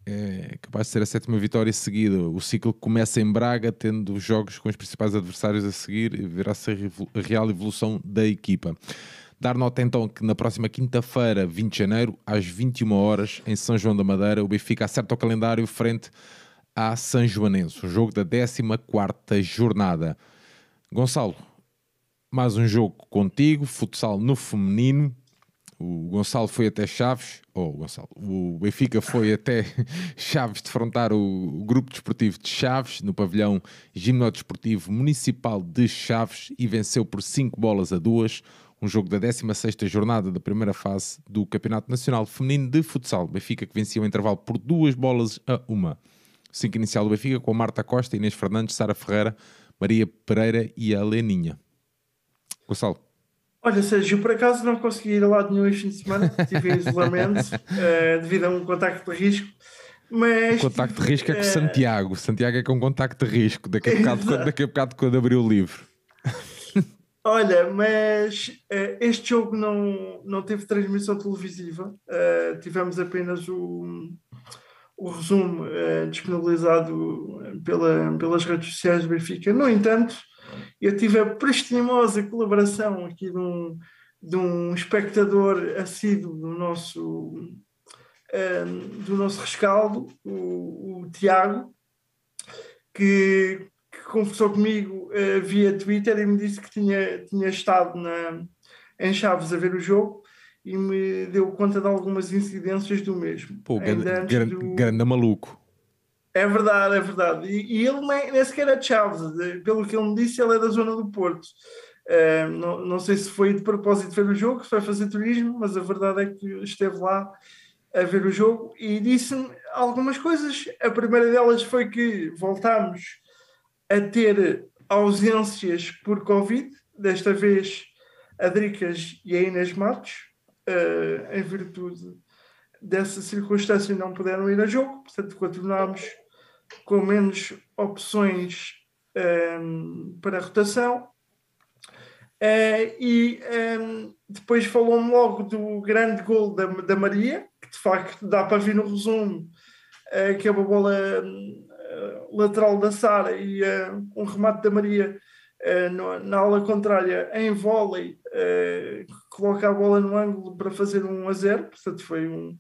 é capaz de ser a sétima vitória seguida. O ciclo começa em Braga, tendo jogos com os principais adversários a seguir, e verá ser a real evolução da equipa. Dar nota então que na próxima quinta-feira, 20 de janeiro, às 21 horas, em São João da Madeira, o Benfica acerta o calendário frente à São Joanense, um jogo da 14 jornada. Gonçalo, mais um jogo contigo, futsal no feminino. O Gonçalo foi até Chaves, ou oh, Gonçalo, o Benfica foi até Chaves defrontar o, o grupo desportivo de Chaves no pavilhão Gimnodesportivo Municipal de Chaves e venceu por 5 bolas a 2 um jogo da 16ª jornada da primeira fase do Campeonato Nacional Feminino de Futsal. Benfica que vencia o intervalo por duas bolas a uma. Cinco inicial do Benfica com Marta Costa, Inês Fernandes, Sara Ferreira, Maria Pereira e a Leninha. Gonçalo. Olha, Sérgio, por acaso não consegui ir a lado nenhum este fim de semana, tive em isolamento uh, devido a um contacto de risco. Mas, o contacto de risco é com uh... Santiago. Santiago é com contacto de risco. Daqui a bocado, daqui a bocado quando abriu o livro. Olha, mas uh, este jogo não, não teve transmissão televisiva, uh, tivemos apenas o, o resumo uh, disponibilizado pela, pelas redes sociais do Benfica. No entanto, eu tive a prestimosa colaboração aqui de um, de um espectador assíduo do nosso, do nosso rescaldo, o, o Tiago, que conversou comigo uh, via Twitter e me disse que tinha, tinha estado na, em Chaves a ver o jogo e me deu conta de algumas incidências do mesmo. Pô, grande, do... grande maluco. É verdade, é verdade. E, e ele nem, nem, sequer é de Chaves. Pelo que ele me disse, ele é da zona do Porto. Uh, não, não sei se foi de propósito ver o jogo, se foi fazer turismo, mas a verdade é que esteve lá a ver o jogo e disse-me algumas coisas. A primeira delas foi que voltámos a ter ausências por Covid, desta vez a Dricas e a Inês Matos, uh, em virtude dessa circunstância não puderam ir a jogo, portanto continuámos com menos opções um, ehm, para rotação. Uh, e um, ehm, depois falou-me logo do grande gol da, da Maria, que de facto dá para vir no resumo, uh, que é uma bola lateral da Sara e uh, um remate da Maria uh, na ala contrária, em vôlei, coloca a bola no ângulo para fazer um a 0, portanto foi um,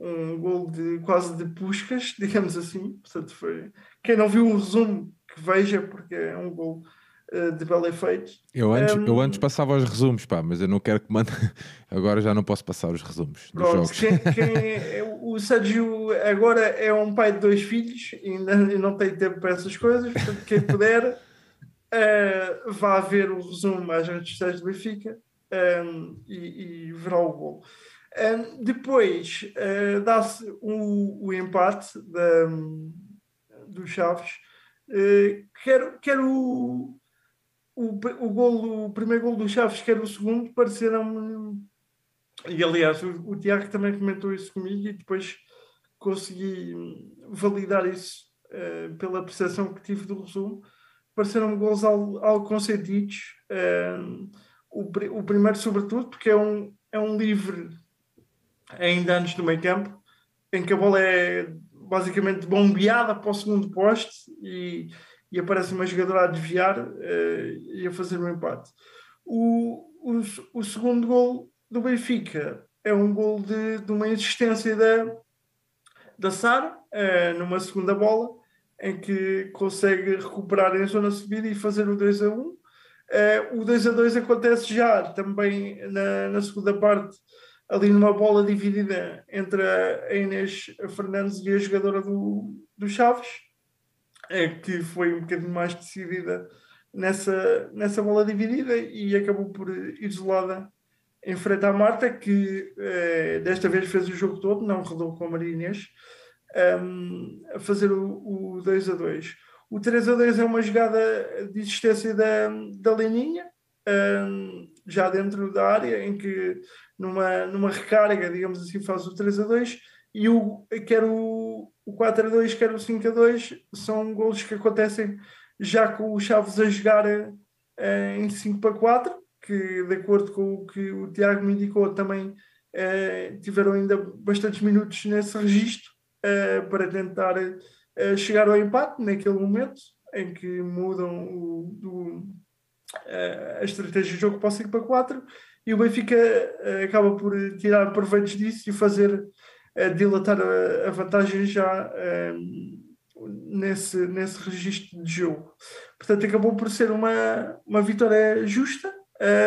um gol de quase de puscas, digamos assim. Portanto, foi. Quem não viu o resumo, que veja, porque é um gol de belo efeito. Eu antes, um, eu antes passava os resumos, pá, mas eu não quero que mande. Agora já não posso passar os resumos dos jogos. Quem, quem é, o Sérgio agora é um pai de dois filhos e não, e não tem tempo para essas coisas, portanto, quem puder. Uh, vá ver o resumo às redes sociais do Benfica um, e, e verá o gol depois uh, dá-se o, o, empate da, do Chaves. Uh, quer, quer o, o, golo, o primeiro gol do Chaves, quer o segundo, pareceram. E aliás, o, o Tiago também comentou isso comigo e depois consegui validar isso uh, pela percepção que tive do resumo. Pareceram gols algo, algo consentidos. Uh, o, o primeiro, sobretudo, porque é um, é um livre ainda antes do meio campo, em que a bola é basicamente bombeada para o segundo poste e, e aparece uma jogadora a desviar uh, e a fazer um empate. O, o, o, segundo gol do Benfica é um gol de, de uma insistência da, da Sara uh, numa segunda bola em que consegue recuperar em zona subida e fazer o 2 a 1. Uh, eh, o 2 a 2 acontece já também na, na segunda parte ali numa bola dividida entre a Inês Fernandes e a jogadora do, do Chaves, é, que foi um bocadinho mais decidida nessa, nessa bola dividida e acabou por isolada em frente à Marta, que é, desta vez fez o jogo todo, não rodou com a Maria Inês, um, a fazer o, o 2 a 2. O 3 a 2 é uma jogada de existência da, da Leninha, um, já dentro da área, em que numa, numa recarga, digamos assim, faz o 3 a 2 e o, quer o, o 4 a 2, quer o 5 a 2 são golos que acontecem já com o Chaves a jogar uh, em 5 para 4, que de acordo com o que o Tiago me indicou também uh, tiveram ainda bastantes minutos nesse registro uh, para tentar chegar ao empate naquele momento em que mudam o, do, a estratégia de jogo para o 5 para 4 e o Benfica acaba por tirar proveitos disso e fazer uh, dilatar a, a, vantagem já uh, nesse, nesse registro de jogo. Portanto, acabou por ser uma, uma vitória justa.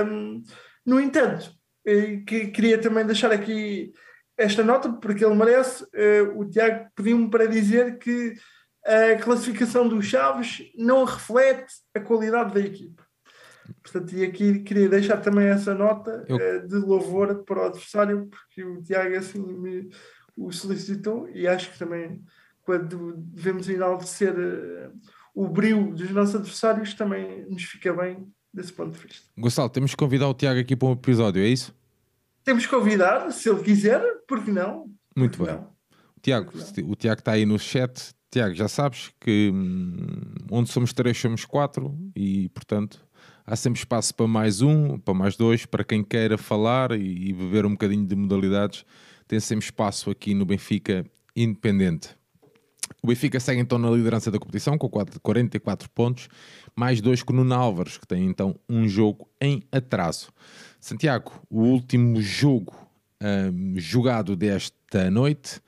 Um, no entanto, que queria também deixar aqui esta nota, porque ele merece. o Tiago pediu-me para dizer que a classificação dos Chaves não reflete a qualidade da equipa. Portanto, e aqui queria deixar também essa nota Eu... uh, de louvor para o adversário, porque o Tiago assim me o solicitou e acho que também quando devemos enaltecer uh, o brilho dos nossos adversários também nos fica bem desse ponto de vista. Gonçalo, temos que convidar o Tiago aqui para um episódio, é isso? Temos que convidar, se ele quiser, porque não? Muito porque bem. Não? Tiago, o Tiago está aí no chat. Tiago, já sabes que hum, onde somos três somos quatro e, portanto, há sempre espaço para mais um, para mais dois, para quem queira falar e, e beber um bocadinho de modalidades. Tem sempre espaço aqui no Benfica Independente. O Benfica segue então na liderança da competição com 44 pontos, mais dois com o Nuno Álvares, que tem então um jogo em atraso. Santiago, o último jogo um, jogado desta noite,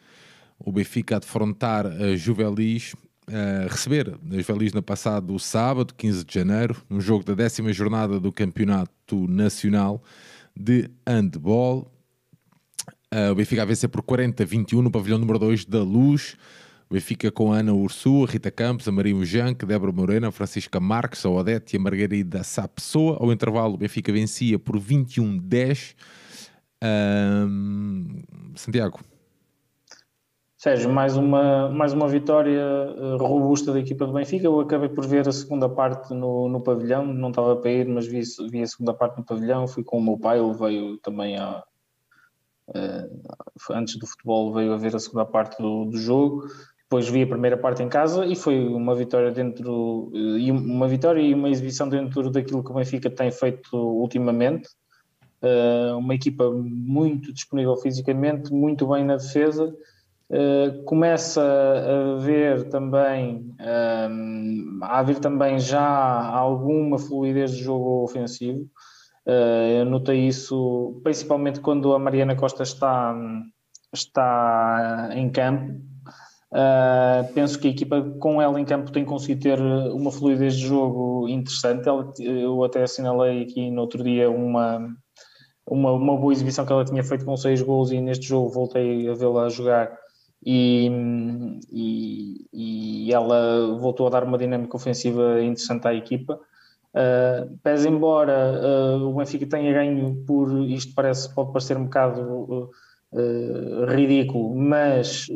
o Benfica a defrontar a Juvelis uh, receber as Valis no passado sábado, 15 de janeiro, um jogo da décima jornada do Campeonato Nacional de Handball. Uh, o Benfica a vencer por 40-21 no pavilhão número 2 da Luz. O Benfica com a Ana Ursu, a Rita Campos, a Maria Mujanque, a Débora Morena, a Francisca Marques, a Odete e a Margarida Sapessoa. Ao intervalo, o Benfica vencia por 21-10. Santiago, Sérgio, mais uma, mais uma vitória eh, robusta da equipa do Benfica. Eu acabei por ver a segunda parte no, no pavilhão, não estava para ir, mas vi, vi a segunda parte no pavilhão. Fui com o meu pai, ele veio também a. Uh, antes do futebol, veio a ver a segunda parte do, do jogo. Depois vi a primeira parte em casa e foi uma vitória dentro. Uh, e uma vitória e uma exibição dentro daquilo que o Benfica tem feito ultimamente. Uh, uma equipa muito disponível fisicamente, muito bem na defesa começa a haver também a haver também já alguma fluidez de jogo ofensivo. Uh, eu notei isso principalmente quando a Mariana Costa está, está em campo. Uh, penso que a equipa com ela em campo tem conseguido ter uma fluidez de jogo interessante. eu até assinalei aqui no outro dia uma, uma, uma boa exibição que ela tinha feito com seis gols e neste jogo voltei a vê-la jogar e, e, e, ela voltou a dar uma dinâmica ofensiva interessante à equipa. Uh, pese embora uh, o Benfica tenha ganho por isto parece pode parecer um bocado uh, ridículo, mas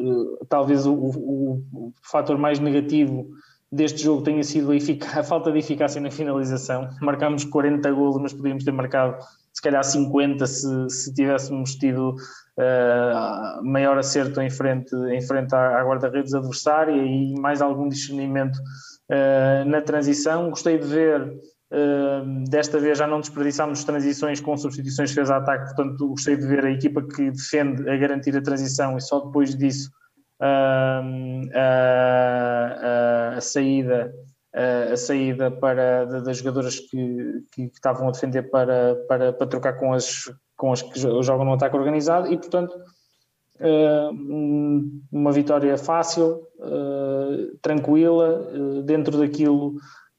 talvez o, o, o, fator mais negativo deste jogo tenha sido a, a, falta de eficácia na finalização. Marcámos 40 golos, mas podíamos ter marcado se calhar 50 se, se tivéssemos tido uh, maior acerto em frente, em frente à, à guarda-redes adversária e mais algum discernimento uh, na transição. Gostei de ver Uh, desta vez já não desperdiçámos transições com substituições fez a ataque, portanto gostei de ver a equipa que defende a garantir a transição e só depois disso uh, uh, a saída a saída para, das jogadoras que, que, estavam a defender para, para, para trocar com as, com as que jogam no ataque organizado e, portanto, eh, uma vitória fácil, eh, tranquila, eh, dentro daquilo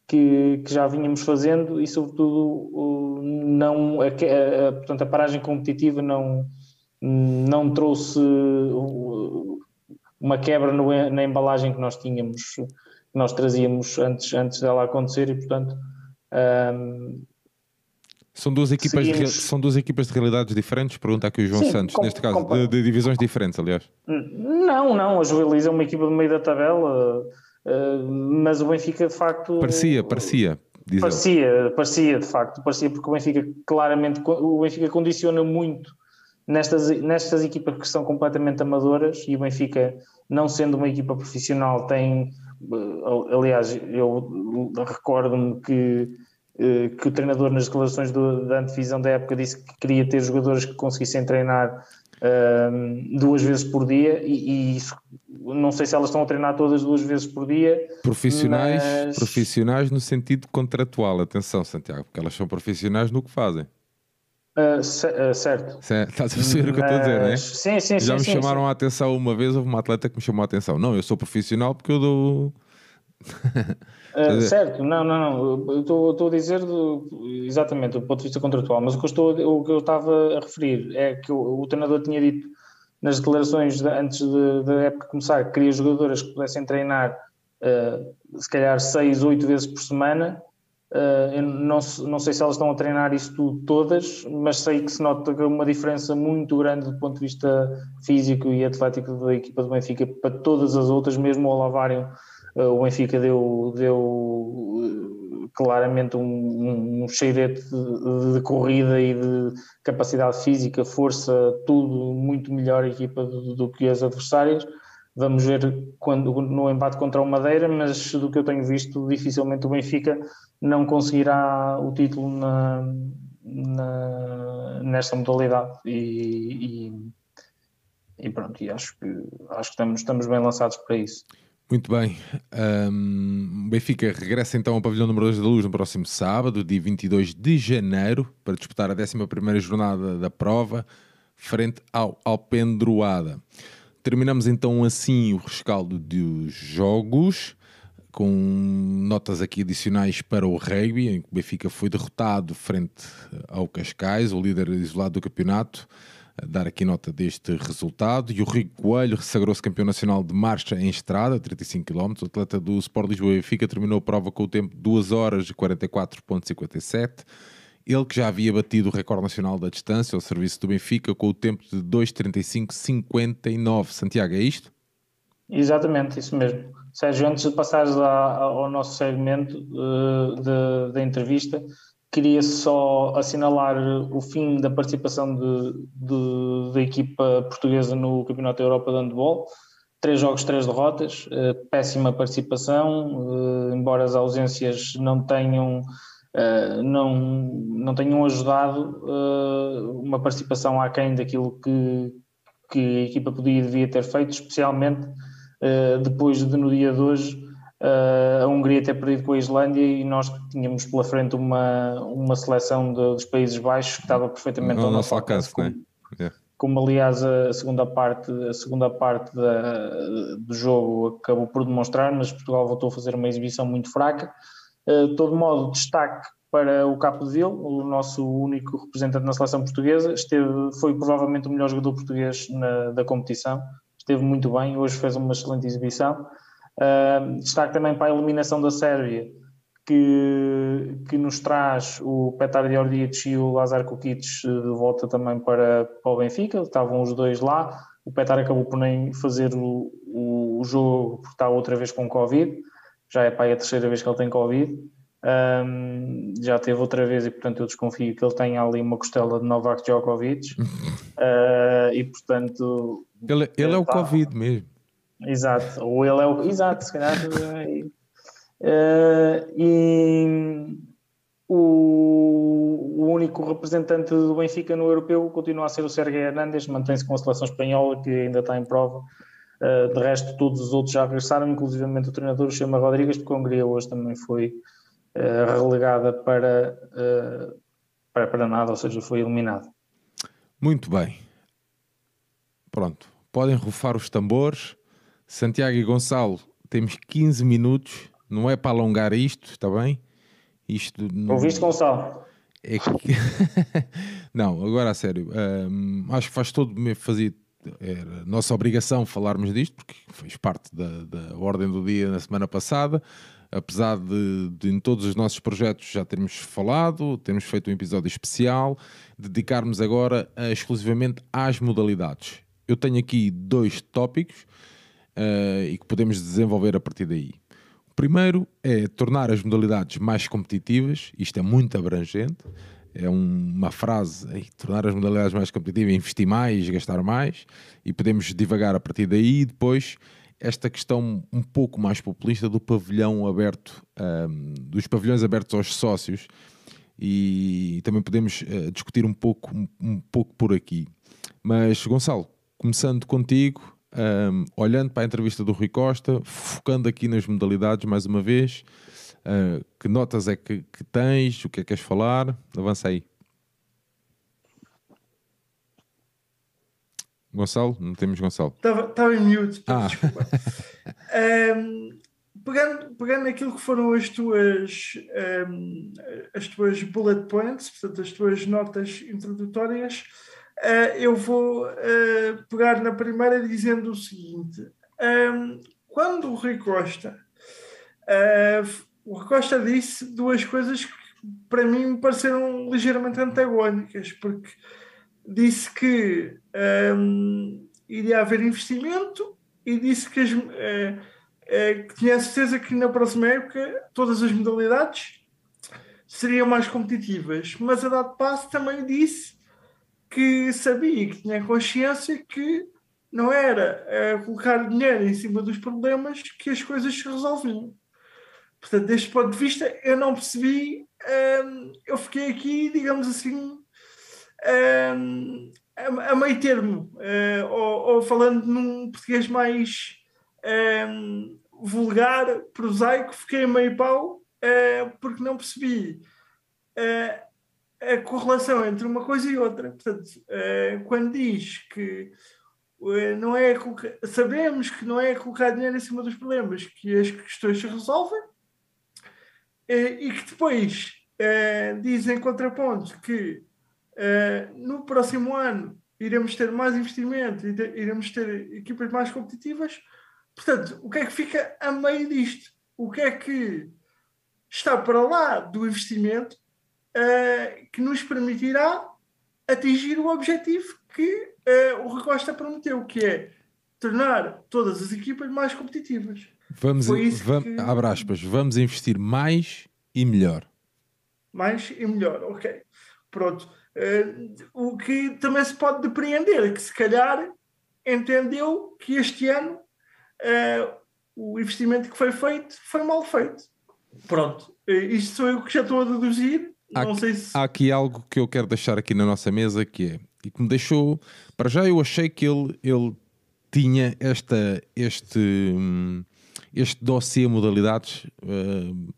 que, que já vínhamos fazendo e, sobretudo, não, a, a, portanto, a paragem competitiva não, não trouxe uma quebra no, na embalagem que nós tínhamos que nós trazíamos antes, antes dela acontecer e, portanto. São duas, equipas de, são duas equipas de realidades diferentes? Pergunta aqui o João Sim, Santos, com, neste caso, com... de, de, divisões diferentes, aliás. Não, não, a Juvelis é uma equipa do meio da tabela, uh, mas o Benfica de facto. Parecia, parecia. parecia, parecia, de facto, parecia, porque o Benfica claramente o Benfica condiciona muito nestas, nestas equipas que são completamente amadoras e o Benfica, não sendo uma equipa profissional, tem eh, aliás, eu recordo-me que, eh, que o treinador nas declarações do, da antevisão da época disse que queria ter jogadores que conseguissem treinar um, duas vezes por dia e, e, isso não sei se elas estão a treinar todas duas vezes por dia. Profissionais, mas... profissionais no sentido contratual, atenção Santiago, porque elas são profissionais no que fazem. Uh, certo. Estás a perceber o que eu estou a dizer, não é? Sim, sim, Já sim, me chamaram sim. a atenção uma vez, houve uma atleta que me chamou a atenção. Não, eu sou profissional porque eu dou. uh, certo, não, não, não. Eu estou a dizer do, exatamente do ponto de vista contratual, mas o que eu, estou, o que eu estava a referir é que o, o treinador tinha dito nas declarações de, antes da época começar que queria jogadoras que pudessem treinar uh, se calhar seis, oito vezes por semana Uh, eu não, não, sei se elas estão a treinar isso tudo todas, mas sei que se nota uma diferença muito grande do ponto de vista físico e atlético da equipa do Benfica para todas as outras, mesmo ao uh, o Benfica deu, deu uh, claramente um, um cheirete de, de, corrida e de capacidade física, força, tudo muito melhor a equipa do, do que as adversárias. Vamos ver quando, no embate contra o Madeira, mas do que eu tenho visto, dificilmente o Benfica não conseguirá o título na, na, nesta modalidade e, e, e, pronto, e acho que, acho que estamos, estamos bem lançados para isso. Muito bem. Um, o Benfica regressa então ao pavilhão número 2 da Luz no próximo sábado, dia 22 de janeiro, para disputar a 11 jornada da prova, frente ao Alpendroada. Terminamos então assim o rescaldo dos jogos com notas aqui adicionais para o rugby, em que o Benfica foi derrotado frente ao Cascais, o líder isolado do campeonato. Dar aqui nota deste resultado. E o Rico Coelho sagrou-se campeão nacional de marcha em estrada, 35 km. O atleta do Sport Lisboa Benfica terminou a prova com o tempo de 2 horas e 44,57. Ele que já havia batido o recorde nacional da distância ao serviço do Benfica com o tempo de 2,35,59. Santiago, é isto? Exatamente, isso mesmo. Sérgio, antes de passares ao nosso segmento uh, da entrevista, queria só assinalar o fim da participação da equipa portuguesa no Campeonato da Europa de Handball. Três jogos, três derrotas, uh, péssima participação, uh, embora as ausências não tenham, não, não tenham ajudado, uma participação aquém daquilo que, que a equipa podia e devia ter feito, especialmente depois de no dia de hoje a Hungria ter perdido com a Islândia e nós tínhamos pela frente uma, uma seleção de, dos Países Baixos que estava perfeitamente ao nosso alcance, como, yeah. como aliás a segunda parte, a segunda parte da, do jogo acabou por demonstrar, mas Portugal voltou a fazer uma exibição muito fraca. Uh, de todo modo, destaque para o Capo de Vil, o nosso único representante na seleção portuguesa, esteve, foi provavelmente o melhor jogador português na, da competição, esteve muito bem, hoje fez uma excelente exibição. Uh, destaque também para a eliminação da Sérvia, que, que nos traz o Petar Diordic e o Lazar Kukic de volta também para, para o Benfica, estavam os dois lá, o Petar acabou por nem fazer o, o, o jogo porque está outra vez com Covid, já é para a terceira vez que ele tem Covid, um, já teve outra vez e portanto eu desconfio que ele tenha ali uma costela de Novak Djokovic. Uh, e portanto ele, ele é o tá. Covid mesmo Exato, ou ele é o. Exato, se calhar. Uh, e o, o, único representante do Benfica no europeu continua a ser o Sérgio Hernández, mantém-se com a seleção espanhola que ainda está em prova. Uh, de resto, todos os outros já regressaram, inclusive o treinador, Chama Rodrigues, porque a Hungria hoje também foi uh, relegada para, para, para nada, ou seja, foi eliminada. Muito bem. Pronto, podem rufar os tambores Santiago e Gonçalo, temos 15 minutos, não é para alongar isto, está bem? Isto Ouviste, Gonçalo? É que... não, agora a sério, hum, acho que faz todo fazer era nossa obrigação falarmos disto, porque fez parte da, da ordem do dia na semana passada. Apesar de, de, em todos os nossos projetos já termos falado, termos feito um episódio especial, dedicarmos agora exclusivamente às modalidades. Eu tenho aqui dois tópicos uh, e que podemos desenvolver a partir daí. O primeiro é tornar as modalidades mais competitivas, isto é muito abrangente, é um, uma frase, é, tornar as modalidades mais competitivas, investir mais, gastar mais, e podemos divagar a partir daí. E depois esta questão um pouco mais populista do pavilhão aberto, um, dos pavilhões abertos aos sócios, e também podemos uh, discutir um pouco, um, um pouco por aqui. Mas, Gonçalo, começando contigo, um, olhando para a entrevista do Rui Costa, focando aqui nas modalidades mais uma vez, uh, que notas é que, que, tens, o que é que queres falar? Avança aí. Gonçalo? Não temos Gonçalo. Estava em mute, ah. desculpa. um, pegando, pegando aquilo que foram as tuas, um, as tuas bullet points, portanto, as tuas notas introdutórias, eu vou uh, pegar na primeira dizendo o seguinte: quando o Rui Costa, uh, o Rui Costa disse duas coisas que para mim me pareceram ligeiramente antagónicas, porque disse que iria haver investimento e disse que, as, que tinha a certeza que na próxima época todas as modalidades seriam mais competitivas, mas a dado passo também disse que sabia que tinha consciência que não era uh, colocar dinheiro em cima dos problemas que as coisas se resolviam. Portanto, deste ponto de vista, eu não percebi, um, ehm, eu fiquei aqui, digamos assim, um, ehm, a, a, meio termo, uh, ou, ou, falando num português mais ehm, vulgar, prosaico, fiquei a meio pau, uh, porque não percebi a correlação entre uma coisa e outra. Portanto, uh, quando diz que uh, não é sabemos que não é colocar dinheiro em cima dos problemas que as questões se resolvem uh, e que depois diz em contraponto que no próximo ano iremos ter mais investimento iremos ter equipas mais competitivas. Portanto, o que é que fica a meio disto? O que é que está para lá do investimento uh, que nos permitirá atingir o objetivo que uh, o Recosta prometeu, que é tornar todas as equipas mais competitivas. Vamos, vamos que... abre aspas, vamos investir mais e melhor. Mais e melhor, ok. Pronto. Uh, o que também se pode depreender, que se calhar entendeu que este ano uh, o investimento que foi feito foi mal feito. Pronto. Uh, isto sou eu que já estou a deduzir há, se... há aqui algo que eu quero deixar aqui na nossa mesa que é e que me deixou. Para já, eu achei que ele, ele tinha esta, este, este dossiê modalidades. Uh,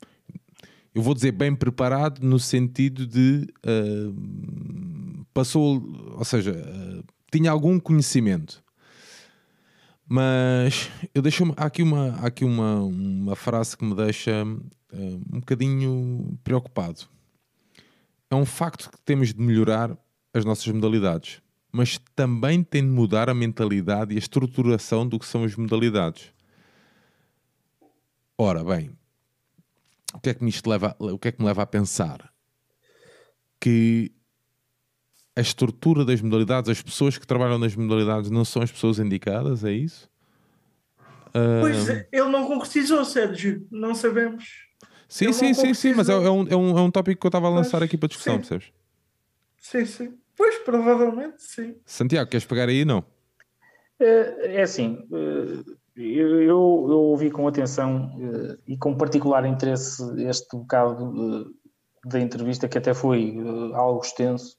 eu vou dizer bem preparado no sentido de uh, passou, ou seja, uh, tinha algum conhecimento. Mas eu deixo há aqui uma há aqui uma, uma frase que me deixa um bocadinho preocupado. É um facto que temos de melhorar as nossas modalidades, mas também tem de mudar a mentalidade e a estruturação do que são as modalidades. Ora bem, o que é que me isto leva, o que é que me leva a pensar? Que a estrutura das modalidades, as pessoas que trabalham nas modalidades não são as pessoas indicadas, é isso? Pois, uh... ele não concretizou, Sérgio, não sabemos. Sim, sim, sim, sim, mas é, é, um, é, um, é um tópico que eu estava a lançar aqui para discussão, sim. percebes? Sim, sim. Pois, provavelmente, sim. Santiago, queres pegar aí? Não. É, é assim, eh, eu, eu, ouvi com atenção uh, e com particular interesse este bocado da entrevista, que até foi algo extenso,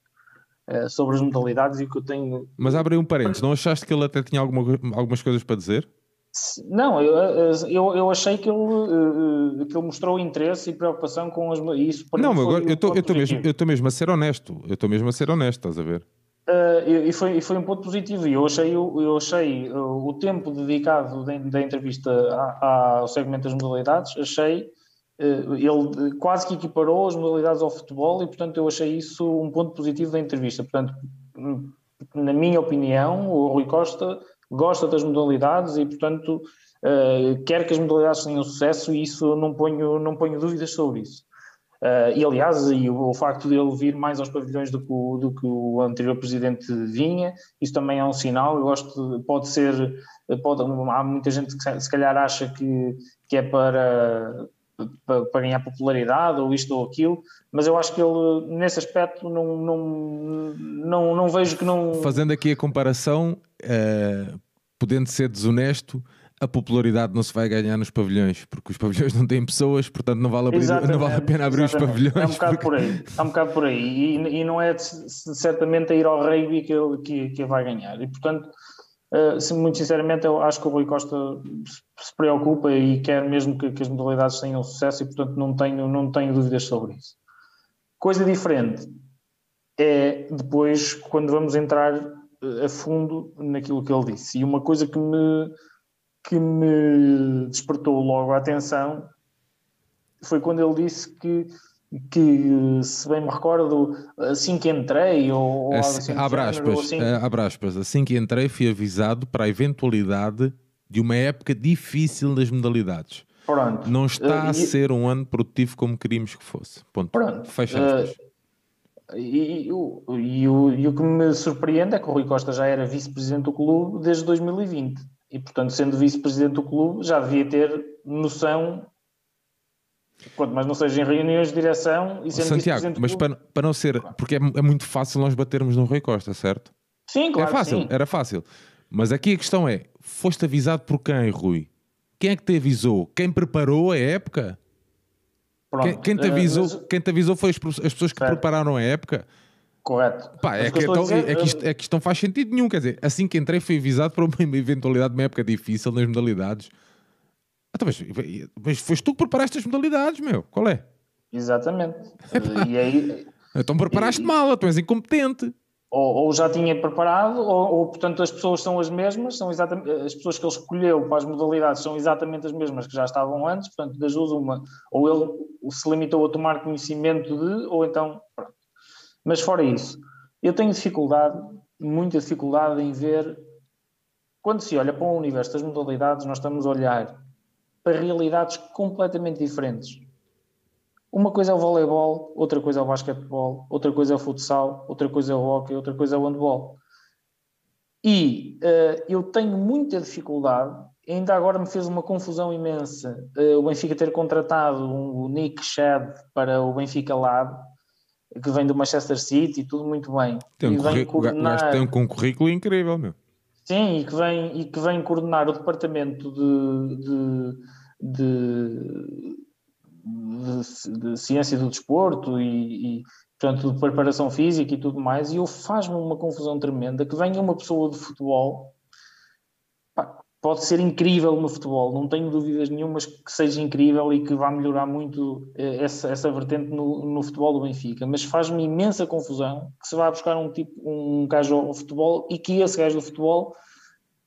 sobre as modalidades e o que eu tenho. Mas abre um parênteses, não achaste que ele até tinha alguma, algumas coisas para dizer? Não, eu, eu, eu achei que ele, que ele mostrou interesse e preocupação com as. Isso para não, agora eu estou mesmo, mesmo a ser honesto. Eu estou mesmo a ser honesto, estás a ver? Uh, e, foi, e foi um ponto positivo. E eu achei, eu achei uh, o tempo dedicado de, da entrevista ao segmento das modalidades, achei uh, ele quase que equiparou as modalidades ao futebol e, portanto, eu achei isso um ponto positivo da entrevista. Portanto, na minha opinião, o Rui Costa gosta das modalidades e, portanto, quer que as modalidades tenham sucesso e isso não ponho, não ponho dúvidas sobre isso. Uh, e aliás, e o, o, facto de ele vir mais aos pavilhões do que, o, do que o anterior presidente vinha, isso também é um sinal. Eu gosto, de, pode ser, pode, há muita gente que se calhar acha que, que é para, para, para, ganhar popularidade ou isto ou aquilo, mas eu acho que ele, nesse aspecto, não, não, não, não vejo que não. Fazendo aqui a comparação, uh, podendo ser desonesto a popularidade não se vai ganhar nos pavilhões, porque os pavilhões não têm pessoas, portanto não vale, abrir, não vale a pena abrir exatamente. os pavilhões. É um bocado porque... por aí, é um bocado por aí. E, e não é certamente a ir ao rugby que, ele, que, que vai ganhar. E portanto, uh, muito sinceramente, eu acho que o Rui Costa se preocupa e quer mesmo que, que, as modalidades tenham sucesso e portanto não tenho, não tenho dúvidas sobre isso. Coisa diferente é depois quando vamos entrar a fundo naquilo que ele disse. E uma coisa que me que me despertou logo a atenção foi quando ele disse que, que se bem me recordo, assim que entrei, ou, assim, abre, aspas, assim... Eh, abre aspas, assim que entrei fui avisado para a eventualidade de uma época difícil das modalidades. Pronto. Não está uh, a ser um ano produtivo como queríamos que fosse. Ponto. Pronto. Fecha uh, e, e, e, o, e o que me surpreende é que o Rui Costa já era vice-presidente do clube desde 2020 e, portanto, sendo vice-presidente do clube, já devia ter noção, quanto mais não seja em reuniões de direção e sendo Santiago, mas para, para não ser, porque é, é, muito fácil nós batermos no Rui Costa, certo? Sim, claro. É fácil, sim. era fácil. Mas aqui a questão é: foste avisado por quem, Rui? Quem é que te avisou? Quem preparou a época? Quem, quem, te avisou, uh, mas... quem te avisou foi as, as pessoas que certo. prepararam a época. Correto. Pá, é, que, que então, dizer, é, que isto, é que isto não faz sentido nenhum. Quer dizer, assim que entrei, fui avisado para uma eventualidade de uma época difícil nas modalidades. Então, mas, mas foste tu que preparaste as modalidades, meu. Qual é? Exatamente. e aí, então preparaste e, mal, tu és incompetente. Ou, ou já tinha preparado, ou, ou, portanto as pessoas são as mesmas, são exatamente, as pessoas que ele escolheu para as modalidades são exatamente as mesmas que já estavam antes, portanto das duas uma, ou ele se limitou a tomar conhecimento de, ou então, pronto. Mas fora isso, eu tenho dificuldade, muita dificuldade em ver. Quando se olha para o universo das modalidades, nós estamos a olhar para realidades completamente diferentes. Uma coisa é o voleibol, outra coisa é o basquetebol, outra coisa é o futsal, outra coisa é o hockey, outra coisa é o handball. E uh, eu tenho muita dificuldade, ainda agora me fez uma confusão imensa, uh, o Benfica ter contratado um, o Nick Shad para o Benfica Lab, que vem do Manchester City, tudo muito bem. Tem um, vem coordenar... tem um currículo incrível, meu. Sim, e que vem, e que vem coordenar o departamento de, de, de, de, ciência do desporto e, e, portanto, de preparação física e tudo mais, e eu faz-me uma confusão tremenda que venha uma pessoa de futebol, pode ser incrível no futebol, não tenho dúvidas nenhumas que seja incrível e que vá melhorar muito eh, essa, essa vertente no, no futebol do Benfica, mas faz-me imensa confusão que se vá buscar um tipo, um gajo ao futebol e que esse gajo do futebol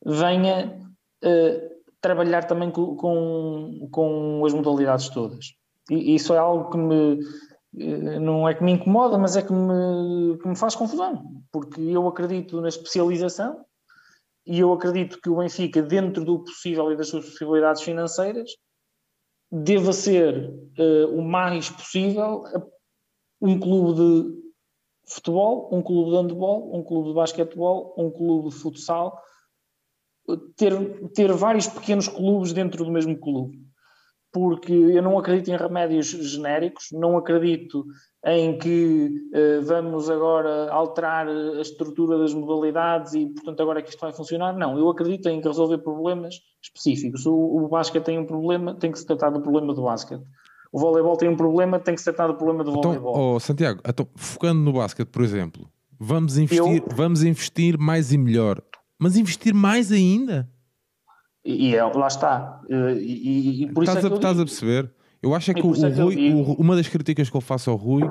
venha uh, trabalhar também com, com, com, as modalidades todas. E isso é algo que me eh, não é que me incomoda, mas é que me, que me faz confusão, porque eu acredito na especialização e eu acredito que o Benfica, dentro do possível e das suas possibilidades financeiras, deva ser uh, o mais possível um clube de futebol, um clube de handebol, um clube de basquetebol, um clube de futsal, ter, ter vários pequenos clubes dentro do mesmo clube. Porque eu não acredito em remédios genéricos, não acredito em que uh, vamos agora alterar a estrutura das modalidades e, portanto, agora é que isto vai funcionar. Não, eu acredito em resolver problemas específicos. O, o basquete tem um problema, tem que se tratar do problema do basquete. O voleibol tem um problema, tem que se tratar do problema do então, voleibol. Oh, Santiago, então, focando no basquete, por exemplo, vamos investir, eu... vamos investir mais e melhor, mas investir mais ainda? E, é, lá está. E, e, por estás, isso é a, estás a perceber? Eu acho é que, o, é o Rui, o, uma das críticas que eu faço ao Rui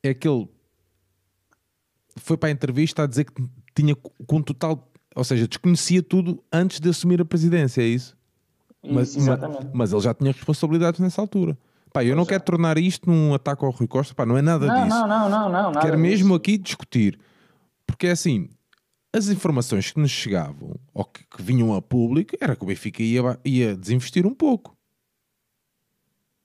é que ele foi para a entrevista a dizer que tinha com total, ou seja, desconhecia tudo antes de assumir a presidência, é isso? Mas, mas, mas, ele já tinha responsabilidades nessa altura. Pá, eu não quero tornar isto num ataque ao Rui Costa, pá, não é nada não, disso. Não, não, não, não. Quero mesmo aqui discutir, porque é assim, as informações que nos chegavam ou que, que, vinham a público era que o Benfica ia, ia desinvestir um pouco.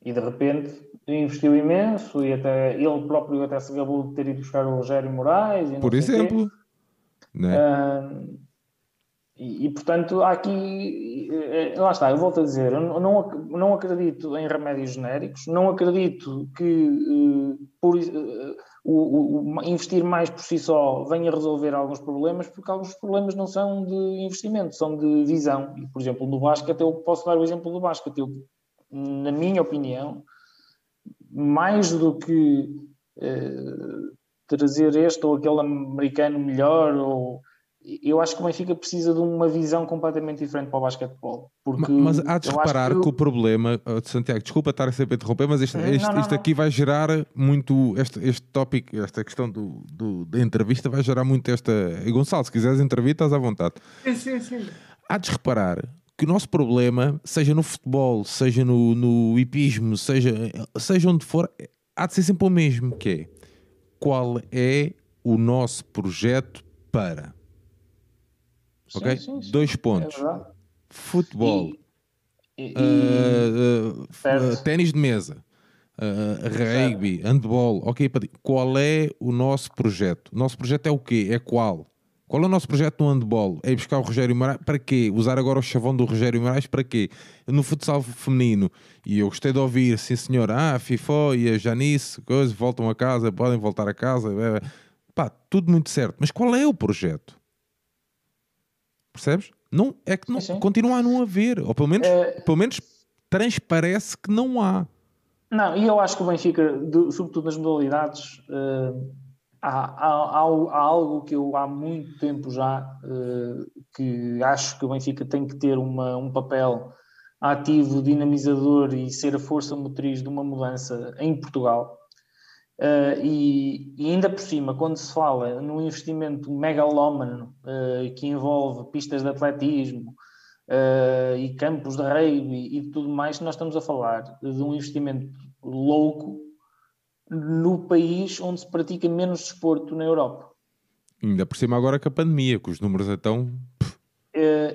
E de repente investiu imenso e até ele próprio até se gabou de ter ido buscar o Rogério Moraes. Por exemplo. Uh, e, e, portanto, há aqui, eh, lá está, eu volto a dizer, eu não, não acredito em remédios genéricos, não acredito que uh, por, uh, o, o, investir mais por si só venha resolver alguns problemas, porque alguns problemas não são de investimento, são de visão. E, por exemplo, no basquete, eu posso dar o exemplo do basquete. Eu, na minha opinião, mais do que trazer este ou aquele americano melhor ou eu acho que o Benfica precisa de uma visão completamente diferente para o basquetebol. Porque mas, mas há de reparar que, que, o problema, Santiago, desculpa estar a sempre a interromper, mas isto, isto, não, não, isto aqui vai gerar muito, este, este tópico, esta questão do, do, da entrevista vai gerar muito esta. E Gonçalo, se quiseres entrevista, estás à vontade. Sim, sim, sim. Há de reparar que o nosso problema, seja no futebol, seja no, no hipismo, seja, seja onde for, há de ser sempre o mesmo, que é qual é o nosso projeto para ok? Sim, sim, Dois pontos. É Futebol. E, e, uh, uh, ténis de mesa. Rugby, handball, ok, qual é o nosso projeto? O nosso projeto é o quê? É qual? Qual é o nosso projeto no handball? É ir buscar o Rogério Moraes? Para quê? Usar agora o chavão do Rogério Moraes? Para quê? No futsal feminino. E eu gostei de ouvir, sim senhor, ah, a FIFO e a Janice, coisas, voltam a casa, podem voltar a casa. Pá, tudo muito certo. Mas qual é o projeto? Percebes? Não, é que não, continua a não haver, ou pelo menos, é... pelo menos transparece que não há. Não, e eu acho que o Benfica, sobretudo nas modalidades, uh, há, há, há, algo que eu há muito tempo já uh, que acho que o Benfica tem que ter uma, um papel ativo, dinamizador e ser a força motriz de uma mudança em Portugal. Uh, e, e, ainda por cima, quando se fala num investimento megalómano uh, que envolve pistas de atletismo uh, e campos de rugby e tudo mais, nós estamos a falar de um investimento louco no país onde se pratica menos desporto na Europa. Ainda por cima agora com a pandemia, que os números estão...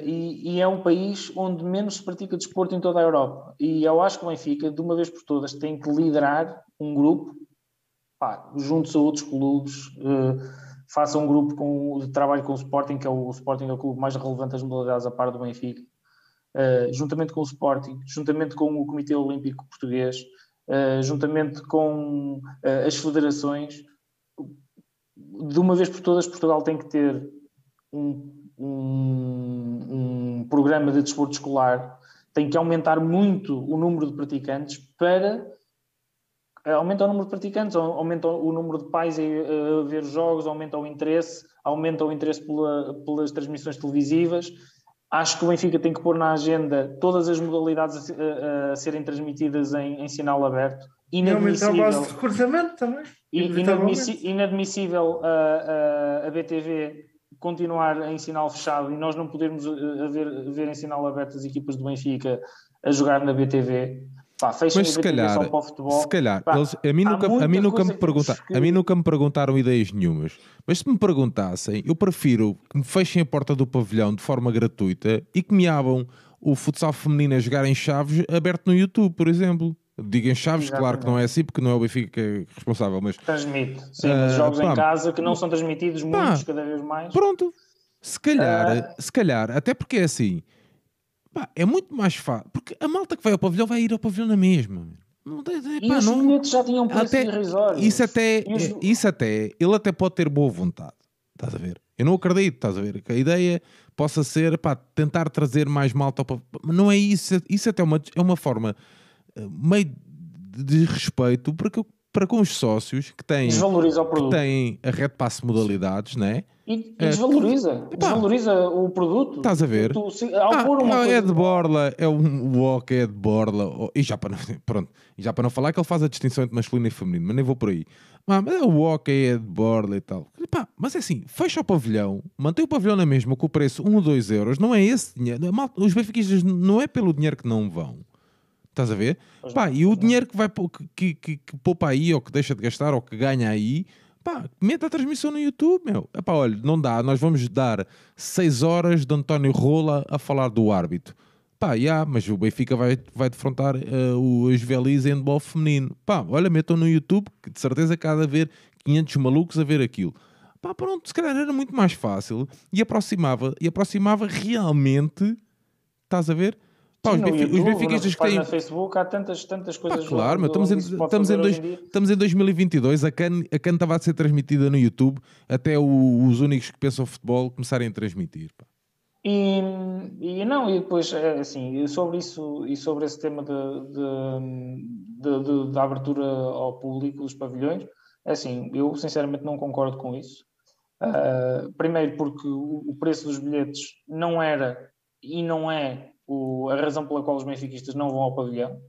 E, e, é um país onde menos se pratica desporto em toda a Europa. E eu acho que o Benfica, de uma vez por todas, tem que liderar um grupo pá, juntos a outros clubes, uh, faça um grupo com, de trabalho com o Sporting, que é o, o Sporting é o clube mais relevante das modalidades a par do Benfica, uh, juntamente com o Sporting, juntamente com o Comitê Olímpico Português, uh, juntamente com as federações, de uma vez por todas, Portugal tem que ter um, um, um programa de desporto escolar, tem que aumentar muito o número de praticantes para aumenta o número de praticantes, aumenta o número de pais a ver jogos, aumenta o interesse, aumenta o interesse pela, pelas transmissões televisivas. Acho que o Benfica tem que pôr na agenda todas as modalidades a, a serem transmitidas em, em, sinal aberto. Inadmissível. E aumentar a base de recrutamento também. Inadmissível, inadmissível a, a, a BTV continuar em sinal fechado e nós não podermos ver, ver em sinal aberto as equipas do Benfica a jogar na BTV. Pá, mas se calhar, se calhar, Pá, eles, a mim nunca, a mim nunca me pergunta, que... a mim nunca me perguntaram ideias nenhumas. Mas se me perguntassem, eu prefiro que me fechem a porta do pavilhão de forma gratuita e que me abram o futsal feminino a jogar em chaves aberto no YouTube, por exemplo. Digo em chaves, Exatamente. claro que não é assim, porque não é o Benfica que é responsável, mas... Transmite, sim, uh, jogos pá, em casa que não são transmitidos, muitos cada vez mais. Pronto, se calhar, uh... se calhar, até porque é assim, Pá, é muito mais fácil. Porque a malta que vai ao pavilhão vai ir ao pavilhão na mesma. Não, pá, e os não, já tinham preço até, Isso até, os... isso até, ele até pode ter boa vontade. Estás a ver? Eu não acredito, estás a ver? Que a ideia possa ser, pá, tentar trazer mais malta ao pavilhão. Mas não é isso. Isso até é uma, é uma forma eh, meio de respeito porque para com os sócios que têm, que têm a Red Pass modalidades, né? E, e desvaloriza, é, desvaloriza o produto. Estás a ver? Tu, se, ah, uma é de borla, é um walk, é de borla, e já para não, pronto, e já para não falar que ele faz a distinção entre masculino e feminino, mas nem vou por aí. Ah, mas é o walk, é de borla e tal. Pá, mas é assim, fecha o pavilhão, mantém o pavilhão na mesma com o preço 1 ou 2 euros, não é esse dinheiro. Os benfiquistas não é pelo dinheiro que não vão Estás a ver? Pá, e o dinheiro que vai que, que, que, poupa aí, ou que deixa de gastar, ou que ganha aí, pá, meta a transmissão no YouTube, meu. Epá, olha, não dá, nós vamos dar 6 horas de António Rola a falar do árbitro. Pá, yeah, mas o Benfica vai, vai defrontar uh, o Juvelis em handball feminino. Pá, olha, metam no YouTube, que de certeza que há de haver 500 malucos a ver aquilo. Pá, pronto, se calhar era muito mais fácil e aproximava, e aproximava realmente, estás a ver? Pá, os, YouTube, os benfiquistas que têm. No Facebook há tantas, tantas coisas. Pá, claro, mas estamos, em, estamos, em dois, estamos em 2022. A CAN, a CAN estava a ser transmitida no YouTube até o, os únicos que pensam futebol começarem a transmitir. Pá. E, e não, e depois, é, assim, sobre isso e sobre esse tema de, de abertura ao público dos pavilhões, é assim, eu sinceramente não concordo com isso. Uh, primeiro, porque o, o preço dos bilhetes não era e não é o, a razão pela qual os benfiquistas não vão ao pavilhão.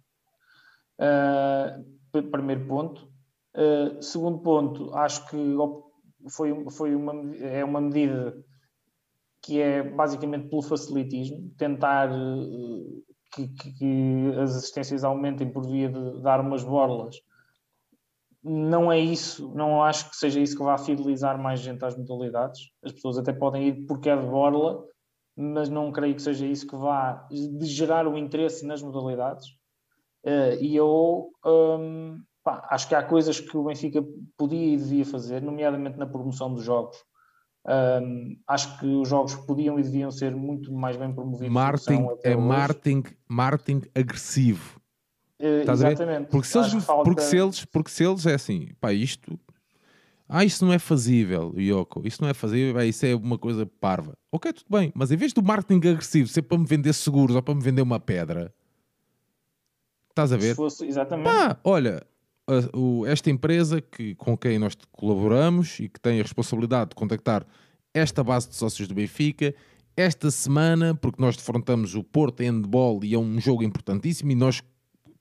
Uh, primeiro ponto. Uh, segundo ponto, acho que foi, foi uma, é uma medida que é basicamente pelo facilitismo, tentar uh, que, que, que, as assistências aumentem por via de dar umas borlas. Não é isso, não acho que seja isso que vá fidelizar mais gente às modalidades. As pessoas até podem ir porque é de borla, mas não creio que seja isso que vá gerar o interesse nas modalidades. Uh, e eu um, pá, acho que há coisas que o Benfica podia e devia fazer, nomeadamente na promoção dos jogos. Um, acho que os jogos podiam e deviam ser muito mais bem promovidos. Marketing é marketing, marketing agressivo. Uh, exatamente. Porque se, eles, falta... porque, se eles, porque se eles é assim, pá, isto ah, isso não é fazível, Yoko. Isso não é fazível, isso é uma coisa parva. Ok, tudo bem, mas em vez do marketing agressivo ser para me vender seguros ou para me vender uma pedra, estás a ver? Se fosse, exatamente. Pá, olha, a, o, esta empresa que, com quem nós colaboramos e que tem a responsabilidade de contactar esta base de sócios do Benfica, esta semana, porque nós defrontamos o Porto Handball e é um jogo importantíssimo e nós,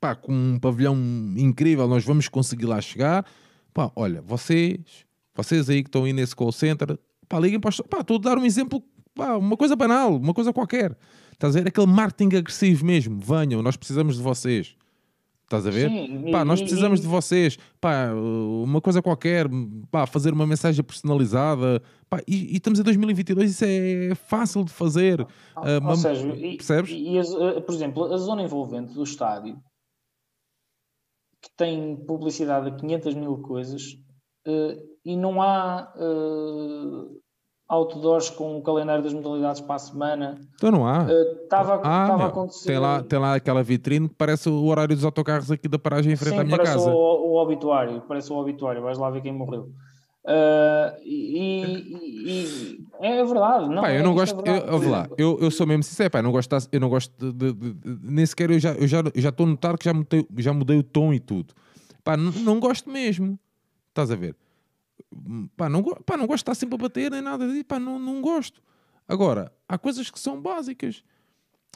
pá, com um pavilhão incrível, nós vamos conseguir lá chegar Pá, olha, vocês, vocês aí que estão aí nesse call center, pá, liguem para Pá, estou a dar um exemplo, pá, uma coisa banal, uma coisa qualquer. Estás a ver? Aquele marketing agressivo mesmo. Venham, nós precisamos de vocês. Estás a ver? Sim, pá, nós precisamos de vocês. Pá, uma coisa qualquer, pá, fazer uma mensagem personalizada. Pá, e, e estamos em 2022, isso é fácil de fazer. Ou, uh, uma, seja, percebes? E, e, eh, por exemplo, a zona envolvente do estádio que tem publicidade a 500 mil coisas uh, e não há uh, outdoors com o calendário das modalidades para a semana. Então não há. Estava uh, ah, a acontecer. Tem lá, tem lá aquela vitrine que parece o horário dos autocarros aqui da paragem em frente Sim, à minha parece casa. O, o obituário, parece o obituário, vais lá ver quem morreu. Uh, e, e, e, é verdade, não, pá, eu é, não gosto, é eu, lá, eu, eu sou mesmo sincero, pá, não gosto, eu não gosto de, de, de, nem sequer eu já eu já eu já estou a notar que já mudei, já mudei o tom e tudo. Pá, não gosto mesmo. Estás a ver? Pá, não, pá, não gosto de estar sempre a bater nem nada disso. Pá, não, não gosto. Agora, há coisas que são básicas.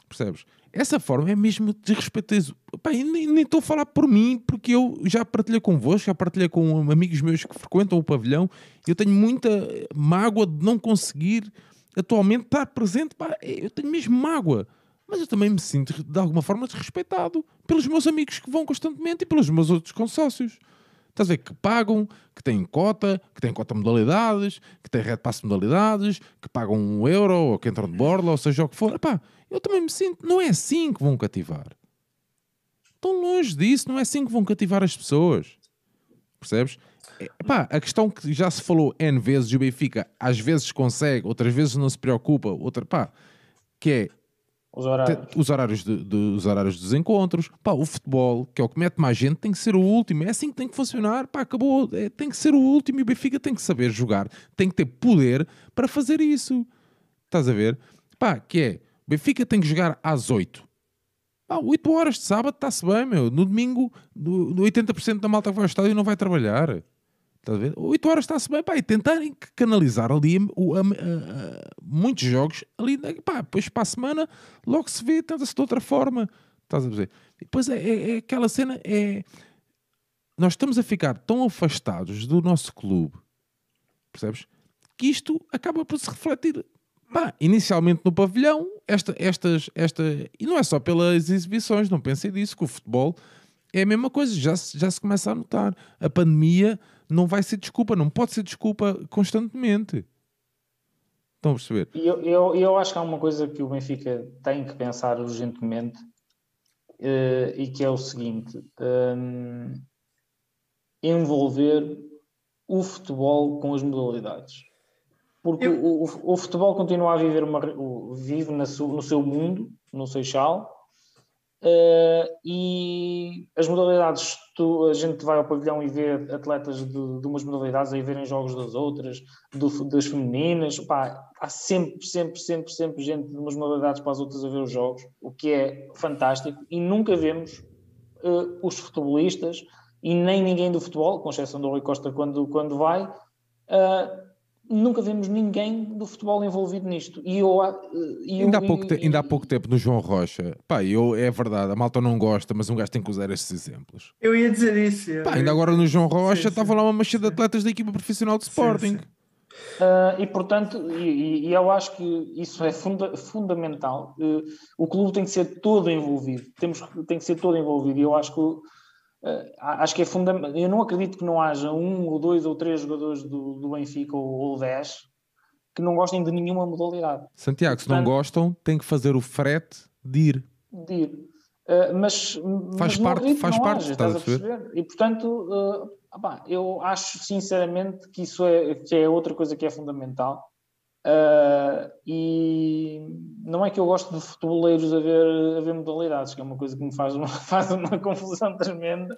Percebes? Essa forma é mesmo desrespeitoso. Pá, nem estou a falar por mim, porque eu já partilhei convosco, já partilhei com amigos meus que frequentam o pavilhão. Eu tenho muita mágoa de não conseguir atualmente estar presente. Pá, eu tenho mesmo mágoa. Mas eu também me sinto, de alguma forma, desrespeitado pelos meus amigos que vão constantemente e pelos meus outros consócios. Estás a ver? Que pagam, que têm cota, que têm cota modalidades, que têm red pass modalidades, que pagam um euro, ou que entram de borla, ou seja o que for. Eu também me sinto, não é assim que vão cativar. Estão longe disso, não é assim que vão cativar as pessoas. Percebes? Epá, a questão que já se falou N vezes, o Benfica às vezes consegue, outras vezes não se preocupa, outra, pá, que é os horários. Os horários, de, de, os horários dos encontros. Pá, o futebol, que é o que mete mais gente, tem que ser o último. É assim que tem que funcionar. Pá, acabou. É, tem que ser o último e o Benfica tem que saber jogar. Tem que ter poder para fazer isso. Estás a ver? Pá, que é, Benfica tem que jogar às 8. Pá, 8 horas de sábado está-se bem, meu. No domingo, no, no 80% da malta que vai ao estádio não vai trabalhar. Estás a ver? 8 horas está-se bem, pá, e tentarem canalizar ali a, a, a, muitos jogos ali, pá, depois para a semana logo se vê, tenta-se de outra forma. Estás a? E depois é, é, é, aquela cena, é... Nós estamos a ficar tão afastados do nosso clube, percebes? Que isto acaba por se refletir Pá, inicialmente no pavilhão, esta, estas, esta, e não é só pelas exibições, não pensei disso, que o futebol é a mesma coisa, já, já se começa a notar. A pandemia não vai ser desculpa, não pode ser desculpa constantemente. Estão a perceber? Eu, eu, eu acho que há uma coisa que o Benfica tem que pensar urgentemente uh, e que é o seguinte: um, envolver o futebol com as modalidades. Porque eu... o, o, o, futebol continua a viver uma, o, vive na no seu mundo, no Seixal, Uh, e as modalidades, tu, a gente vai ao pavilhão e vê atletas de, de umas modalidades aí verem jogos das outras, do, das femininas, pá, há sempre, sempre, sempre, sempre gente de umas modalidades para as outras a ver os jogos, o que é fantástico, e nunca vemos uh, os futebolistas e nem ninguém do futebol, com exceção do Rui Costa quando, quando vai, uh, nunca vemos ninguém do futebol envolvido nisto. E eu, e ainda, há pouco e, te, ainda há pouco tempo no João Rocha, pá, eu, é verdade, a malta não gosta, mas um gajo tem que usar estes exemplos. Eu ia dizer isso. Pá, ainda agora no João Rocha estava lá uma mancha de atletas da equipa profissional de Sporting. Sim, sim. Uh, e portanto, e, e, eu acho que isso é funda fundamental. Uh, o clube tem que ser todo envolvido, Temos, tem que ser todo envolvido. E eu acho que acho que é fundamental. Eu não acredito que não haja um ou dois ou três jogadores do, do Benfica ou, ou dez que não gostem de nenhuma modalidade. Santiago, Portanto, se não gostam, tem que fazer o frete de ir. De ir. Uh, mas faz mas parte, faz parte, haja, estás a perceber? E portanto, uh, opá, eu acho sinceramente que isso é, que é outra coisa que é fundamental. Uh, e não é que eu gosto de futeboleiros a ver, a ver modalidades, que é uma coisa que me faz uma, faz uma confusão tremenda,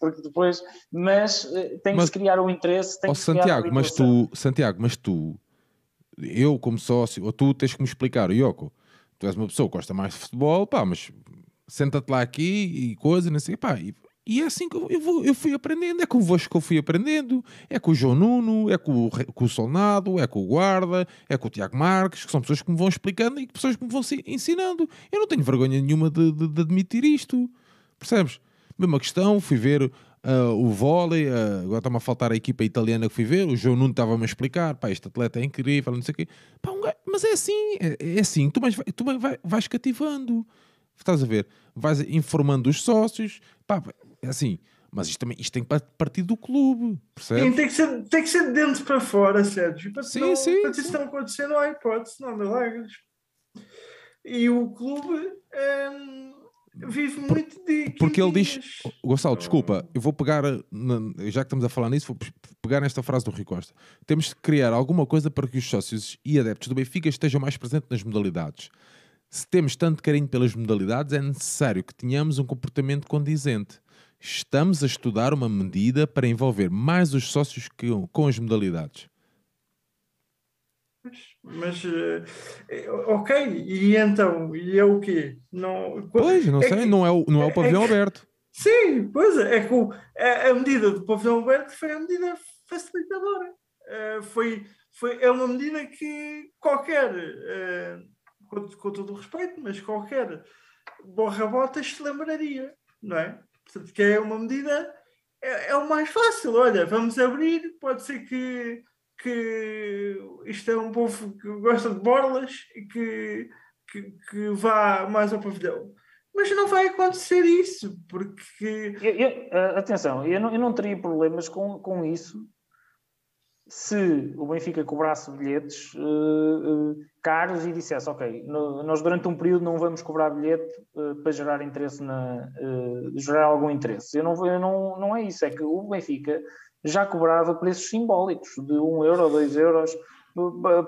porque depois, mas uh, tem mas, que se criar o interesse. Tem oh, que Santiago, mas tu, Santiago, mas tu, eu como sócio, ou tu tens que me explicar, Yoko, tu és uma pessoa que gosta mais de futebol, pá, mas senta-te lá aqui e coisa, não sei, pá, e e é assim que eu, vou, eu fui aprendendo. É convosco que eu fui aprendendo. É com o João Nuno, é com o, com o Solnado, é com o Guarda, é com o Tiago Marques, que são pessoas que me vão explicando e pessoas que me vão ensinando. Eu não tenho vergonha nenhuma de, de, de admitir isto. Percebes? Mesma questão, fui ver uh, o vôlei, uh, agora está-me a faltar a equipa italiana que fui ver, o João Nuno estava-me a explicar, pá, este atleta é incrível, não sei o quê. Pá, um gajo, mas é assim, é, é assim, tu, mais, tu vai, vais cativando. Estás a ver? Vais informando os sócios, pá, é assim, mas isto, também, isto tem que partir do clube, percebes? Sim, tem que ser, tem que ser de dentro para fora, Sérgio. Para sim, não, sim, para sim. isso não acontecer, não há hipótese, não há milagres. E o clube hum, vive Por, muito de. Porque ele diz, Gonçalo, desculpa, eu vou pegar, já que estamos a falar nisso, vou pegar nesta frase do Rui Costa. Temos de criar alguma coisa para que os sócios e adeptos do Benfica estejam mais presentes nas modalidades. Se temos tanto carinho pelas modalidades, é necessário que tenhamos um comportamento condizente estamos a estudar uma medida para envolver mais os sócios que, com as modalidades. Mas, uh, ok, e então, e é o quê? Não, pois, não é sei, que, não, é o, não é o pavilhão é aberto. Sim, pois é, é que a, a medida do pavilhão aberto foi a medida facilitadora. Uh, foi, foi, é uma medida que qualquer, uh, com, com, todo o respeito, mas qualquer borra-botas se lembraria, não é? Portanto, que é uma medida, é, é, o mais fácil. Olha, vamos abrir, pode ser que, que isto é um povo que gosta de borlas e que, que, que vá mais ao pavilhão. Mas não vai acontecer isso, porque. Eu, eu, eh, atenção, eu não, eu não teria problemas com, com isso se o Benfica cobrasse bilhetes uh, uh, caros e dissesse, ok, no, nós durante um período não vamos cobrar bilhete uh, para gerar interesse na gerar algum interesse. Eu não, eu não, não é isso, é que o Benfica já cobrava preços simbólicos de 1 euro ou 2 euros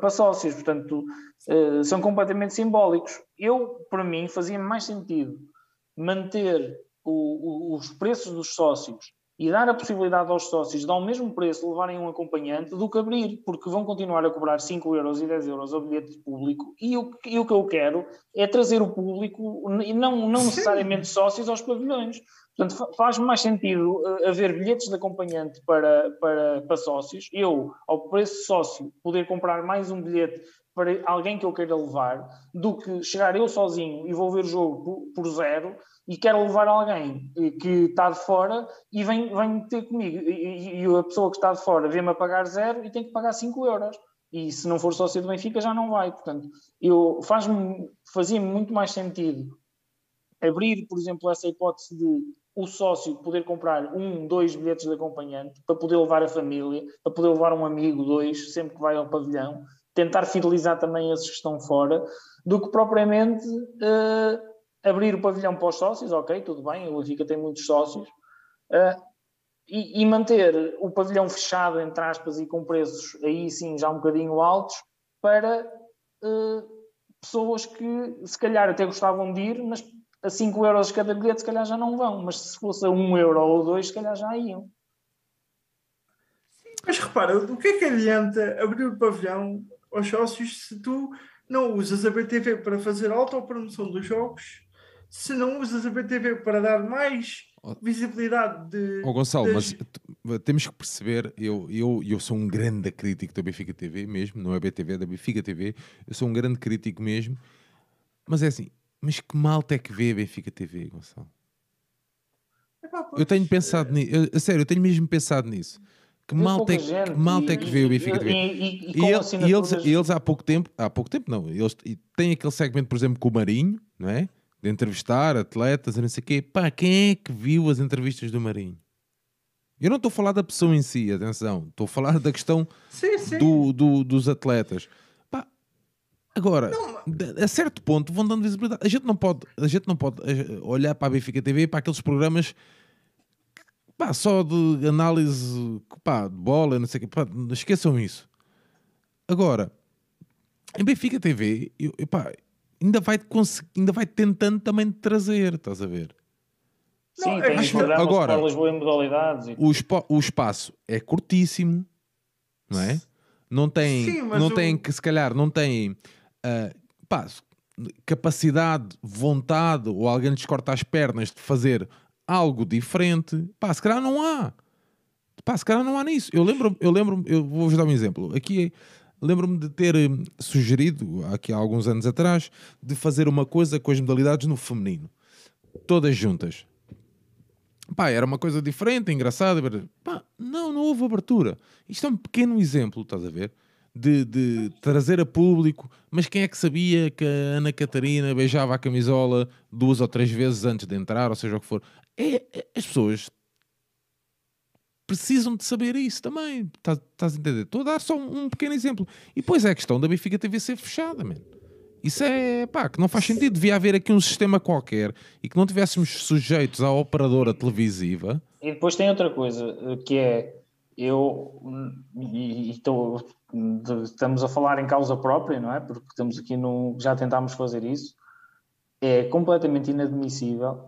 para sócios, portanto são completamente simbólicos. Eu, para mim, fazia mais sentido manter o, o, os preços dos sócios e dar a possibilidade aos sócios de ao mesmo preço levarem um acompanhante do que abrir, porque vão continuar a cobrar 5 euros e 10 euros ao bilhete público. E o, e o que eu quero é trazer o público e não, não necessariamente sócios aos pavilhões. Portanto, faz mais sentido uh, haver bilhetes de acompanhante para, para, para sócios, eu, ao preço sócio, poder comprar mais um bilhete para alguém que eu queira levar, do que chegar eu sozinho e vou ver o jogo por, por zero e quero levar alguém que está de fora e vem, vem ter comigo. E, e a pessoa que está de fora vê-me a pagar zero e tem que pagar 5 euros. E se não for sócio do Benfica já não vai. Portanto, eu faz fazia muito mais sentido abrir, por exemplo, essa hipótese de o sócio poder comprar um, dois bilhetes de acompanhante para poder levar a família, para poder levar um amigo, dois, sempre que vai ao pavilhão, tentar fidelizar também esses que estão fora, do que propriamente uh, abrir o pavilhão para os sócios, ok, tudo bem, o Benfica tem muitos sócios, uh, e, e, manter o pavilhão fechado, entre aspas, e com preços aí sim já um bocadinho altos, para uh, pessoas que se calhar até gostavam de ir, mas a 5 euros cada bilhete se calhar já não vão, mas se fosse a 1 euro ou 2 se calhar já iam. Mas repara, o que é que adianta abrir o pavilhão aos sócios se tu não usas a BTV para fazer autopromoção dos jogos se não usas a BTV para dar mais visibilidade de. Oh, Gonçalo, das... mas temos que perceber, eu, eu, eu sou um grande crítico da Benfica TV mesmo, não é BTV, é da Benfica TV, eu sou um grande crítico mesmo, mas é assim, mas que malta é que vê a Benfica TV, Gonçalo? eu tenho pensado nisso, a sério, eu tenho mesmo pensado nisso. Que malta, é, que malta é que vê o Benfica TV? E, e, e, e eles, eles há pouco tempo, há pouco tempo não, eles têm aquele segmento, por exemplo, com o Marinho, não é? De entrevistar atletas e não sei o quê. Pá, quem é que viu as entrevistas do Marinho? Eu não estou a falar da pessoa em si, atenção. Estou a falar da questão sim, sim. Do, do, dos atletas. Pá, agora, não, a certo ponto vão dando visibilidade. A gente não pode, a gente não pode eh, olhar para a Benfica TV para aqueles programas pá, só de análise pá, de bola, não sei o quê. Pá, esqueçam isso. Agora, em Benfica TV, eu, pá, ainda vai, ainda vai tentando também trazer, estás a ver? Sim, não, tem acho, agora, modalidades. E... O, espo, o espaço é curtíssimo, não é? Não tem, Sim, não o... tem que se calhar não tem uh, pá, capacidade, vontade ou alguém lhes corta as pernas de fazer algo diferente. Pá, se calhar não há. Pá, se calhar não há nisso. Eu lembro, eu lembro, eu vou-vos dar um exemplo. Aqui lembro-me de ter hum, sugerido, aqui há alguns anos atrás, de fazer uma coisa com as modalidades no feminino, todas juntas. Pá, era uma coisa diferente, engraçada. Pá, não, não houve abertura. Isto é um pequeno exemplo, estás a ver? De, de, trazer a público, mas quem é que sabia que a Ana Catarina beijava a camisola duas ou três vezes antes de entrar, ou seja o que for? É, é, as pessoas precisam de saber isso também. Estás, estás a entender? Estou a dar só um, um, pequeno exemplo. E depois é a questão da Benfica TV ser fechada, man. Isso é pá, que não faz sentido. Devia haver aqui um sistema qualquer e que não tivéssemos sujeitos à operadora televisiva. E depois tem outra coisa que é eu e, estou, estamos a falar em causa própria, não é? Porque estamos aqui no já tentámos fazer isso. É completamente inadmissível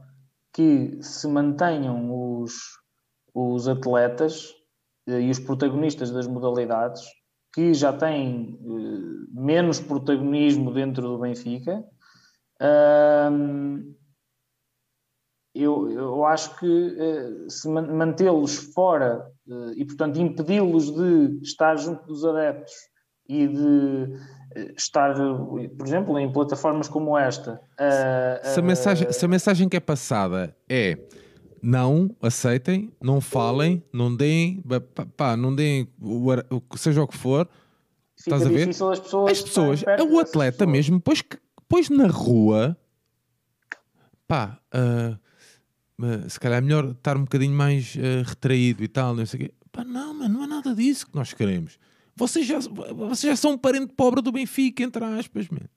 que se mantenham os os atletas eh, e os protagonistas das modalidades que já têm uh, menos protagonismo dentro do Benfica. Eu, eu acho que uh, se mantê-los fora e, portanto, impedi-los de estar junto dos adeptos e de estar, por exemplo, em plataformas como esta. se, a mensagem, se a mensagem que é passada é não aceitem, não falem, não deem, pá, não deem, seja o que for. Fica estás a ver? As pessoas, as pessoas é o atleta mesmo, pois, pois na rua, pá, uh, se calhar é melhor estar um bocadinho mais uh, retraído e tal, não sei o quê. Pá, não, mano, não é nada disso que nós queremos. Vocês já, vocês já são um parente pobre do Benfica, entre aspas, man.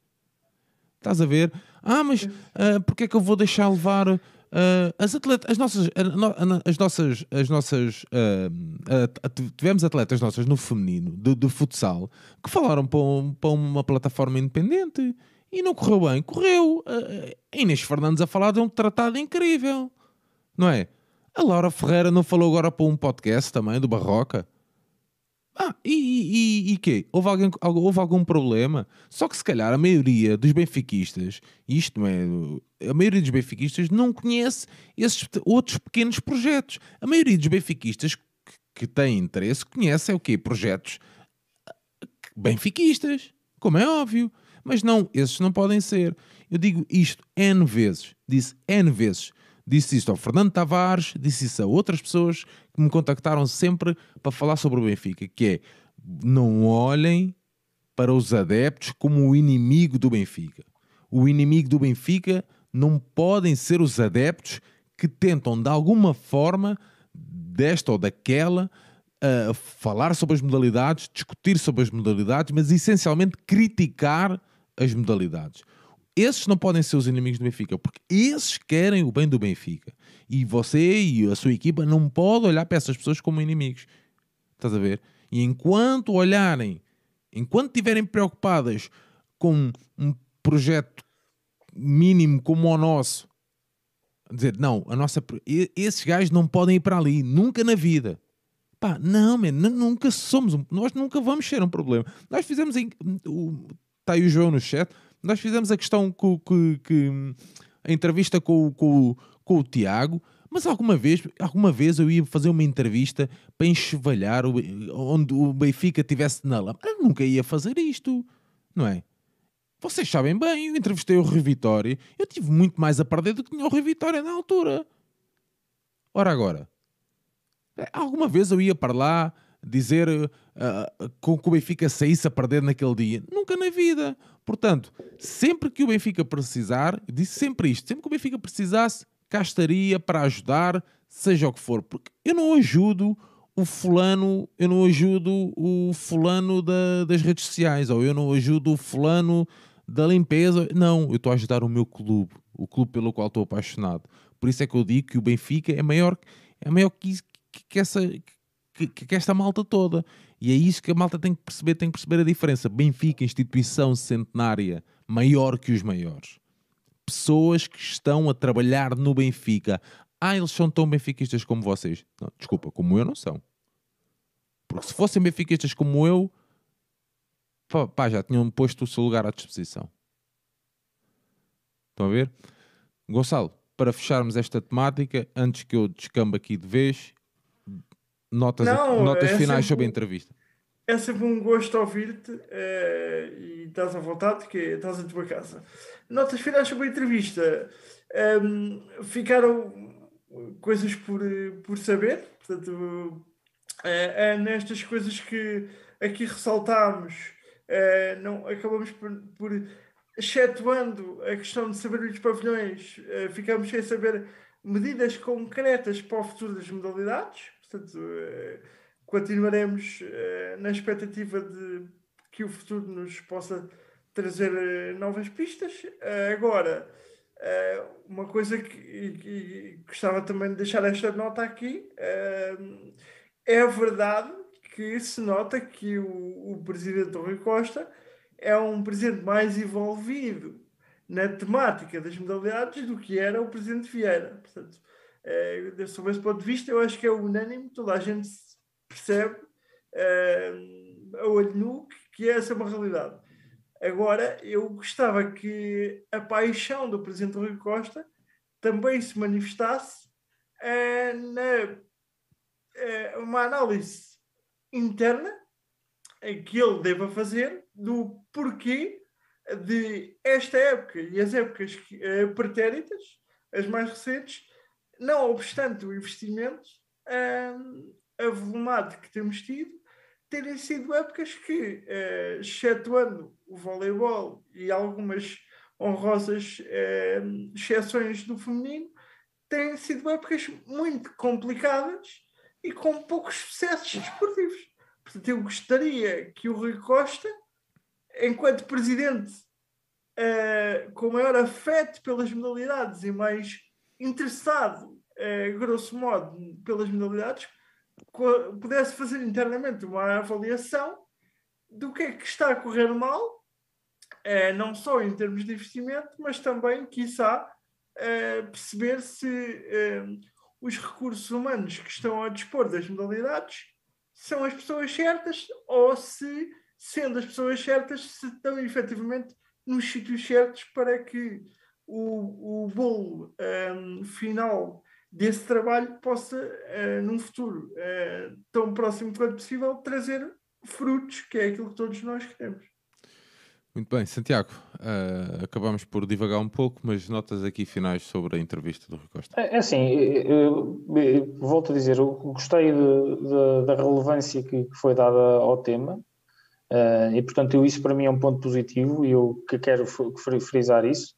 Estás a ver? Ah, mas uh, porque é que eu vou deixar levar uh, as atletas, as nossas, as nossas, as nossas uh, tivemos atletas nossas no feminino de, de futsal que falaram para, um, para uma plataforma independente e não correu bem. Correu. Uh, Inês Fernandes a falar de um tratado incrível não é? A Laura Ferreira não falou agora para um podcast também do Barroca? Ah, e, e, e, quê? Houve, alguém, houve algum problema? Só que se calhar a maioria dos benfiquistas, isto não é, a maioria dos benfiquistas não conhece esses outros pequenos projetos. A maioria dos benfiquistas que, que têm interesse conhece é o quê? Projetos ah, benfiquistas, como é óbvio. Mas não, esses não podem ser. Eu digo isto N vezes, disse N vezes. Disse isto ao Fernando Tavares, disse isso a outras pessoas que me contactaram sempre para falar sobre o Benfica, que é não olhem para os adeptos como o inimigo do Benfica. O inimigo do Benfica não podem ser os adeptos que tentam de alguma forma, desta ou daquela, uh, falar sobre as modalidades, discutir sobre as modalidades, mas essencialmente criticar as modalidades. Esses não podem ser os inimigos do Benfica, porque esses querem o bem do Benfica. E você e a sua equipa não podem olhar para essas pessoas como inimigos. Estás a ver? E enquanto olharem, enquanto estiverem preocupadas com um projeto mínimo como o nosso, dizer, não, a nossa, esses gajos não podem ir para ali, nunca na vida. Pá, não, man, nunca somos, nós nunca vamos ser um problema. Nós fizemos, está aí o João no chat, nós fizemos a questão que, a entrevista com, com, com o Tiago, mas alguma vez, alguma vez eu ia fazer uma entrevista para enxovalhar o, onde o Benfica estivesse na lama. Eu nunca ia fazer isto, não é? Vocês sabem bem, eu entrevistei o Rui Vitória, eu tive muito mais a perder do que tinha o Rui Vitória na altura. Ora agora, alguma vez eu ia para lá dizer uh, que o Benfica saísse a perder naquele dia? Nunca na vida. Portanto, sempre que o Benfica precisar, disse sempre isto, sempre que o Benfica precisasse, cá estaria para ajudar, seja o que for. Porque eu não ajudo o fulano, eu não ajudo o fulano da, das redes sociais, ou eu não ajudo o fulano da limpeza. Não, eu estou a ajudar o meu clube, o clube pelo qual estou apaixonado. Por isso é que eu digo que o Benfica é maior, é maior que, que, que essa, que, que esta malta toda. E é isso que a malta tem que perceber, tem que perceber a diferença. Benfica, instituição centenária, maior que os maiores. Pessoas que estão a trabalhar no Benfica. Ah, eles são tão benfiquistas como vocês. Não, desculpa, como eu não são. Porque se fossem benfiquistas como eu, pá, já tinham posto o seu lugar à disposição. Estão a ver? Gonçalo, para fecharmos esta temática, antes que eu descambe aqui de vez, notas, não, notas é finais sobre a entrevista. É sempre um gosto ouvir-te é, e estás à vontade, que estás em tua casa. Notas finais sobre a entrevista. Um, ehm, ficaram coisas por, por saber, portanto, é, é nestas coisas que aqui ressaltámos, é, não, acabamos por, por, excetuando a questão de saber os pavilhões, ficamos sem saber medidas concretas para o futuro das modalidades, Portanto, eh, continuaremos eh, na expectativa de que o futuro nos possa trazer eh, novas pistas. Agora, uma coisa que, e, gostava também de deixar esta nota aqui, é verdade que se nota que o, o presidente Rui Costa é um presidente mais envolvido na temática das modalidades do que era o presidente Vieira. Portanto, é, sob esse ponto de vista, eu acho que é unânime, toda a gente percebe é, a olho nu que essa é uma realidade. Agora, eu gostava que a paixão do Presidente Rui Costa também se manifestasse uh, na uh, uma análise interna que ele deva fazer do porquê de esta época e as épocas uh, pretéritas, as mais recentes, não obstante o investimento uh, avolumado que temos tido, terem sido épocas que, uh, excetuando o voleibol e algumas honrosas uh, exceções do feminino, têm sido épocas muito complicadas e com poucos sucessos desportivos. Portanto, eu gostaria que o Rui Costa, enquanto presidente uh, com maior afeto pelas modalidades e mais interessado, uh, grosso modo, pelas modalidades, pudesse fazer internamente uma avaliação do que é que está a correr mal, uh, não só em termos de investimento, mas também, quiçá, perceber se os recursos humanos que estão a dispor das modalidades são as pessoas certas ou se, sendo as pessoas certas, se estão efetivamente nos sítios certos para que o, o bolo um, final desse trabalho possa, uh, num futuro uh, tão próximo quanto possível, trazer frutos, que é aquilo que todos nós queremos. Muito bem, Santiago, uh, acabamos por divagar um pouco, mas notas aqui finais sobre a entrevista do Rui Costa. É, é assim, eu, eu, eu, volto a dizer, eu gostei de, de, da relevância que, que, foi dada ao tema uh, e, portanto, eu, isso para mim é um ponto positivo e eu que quero frisar isso.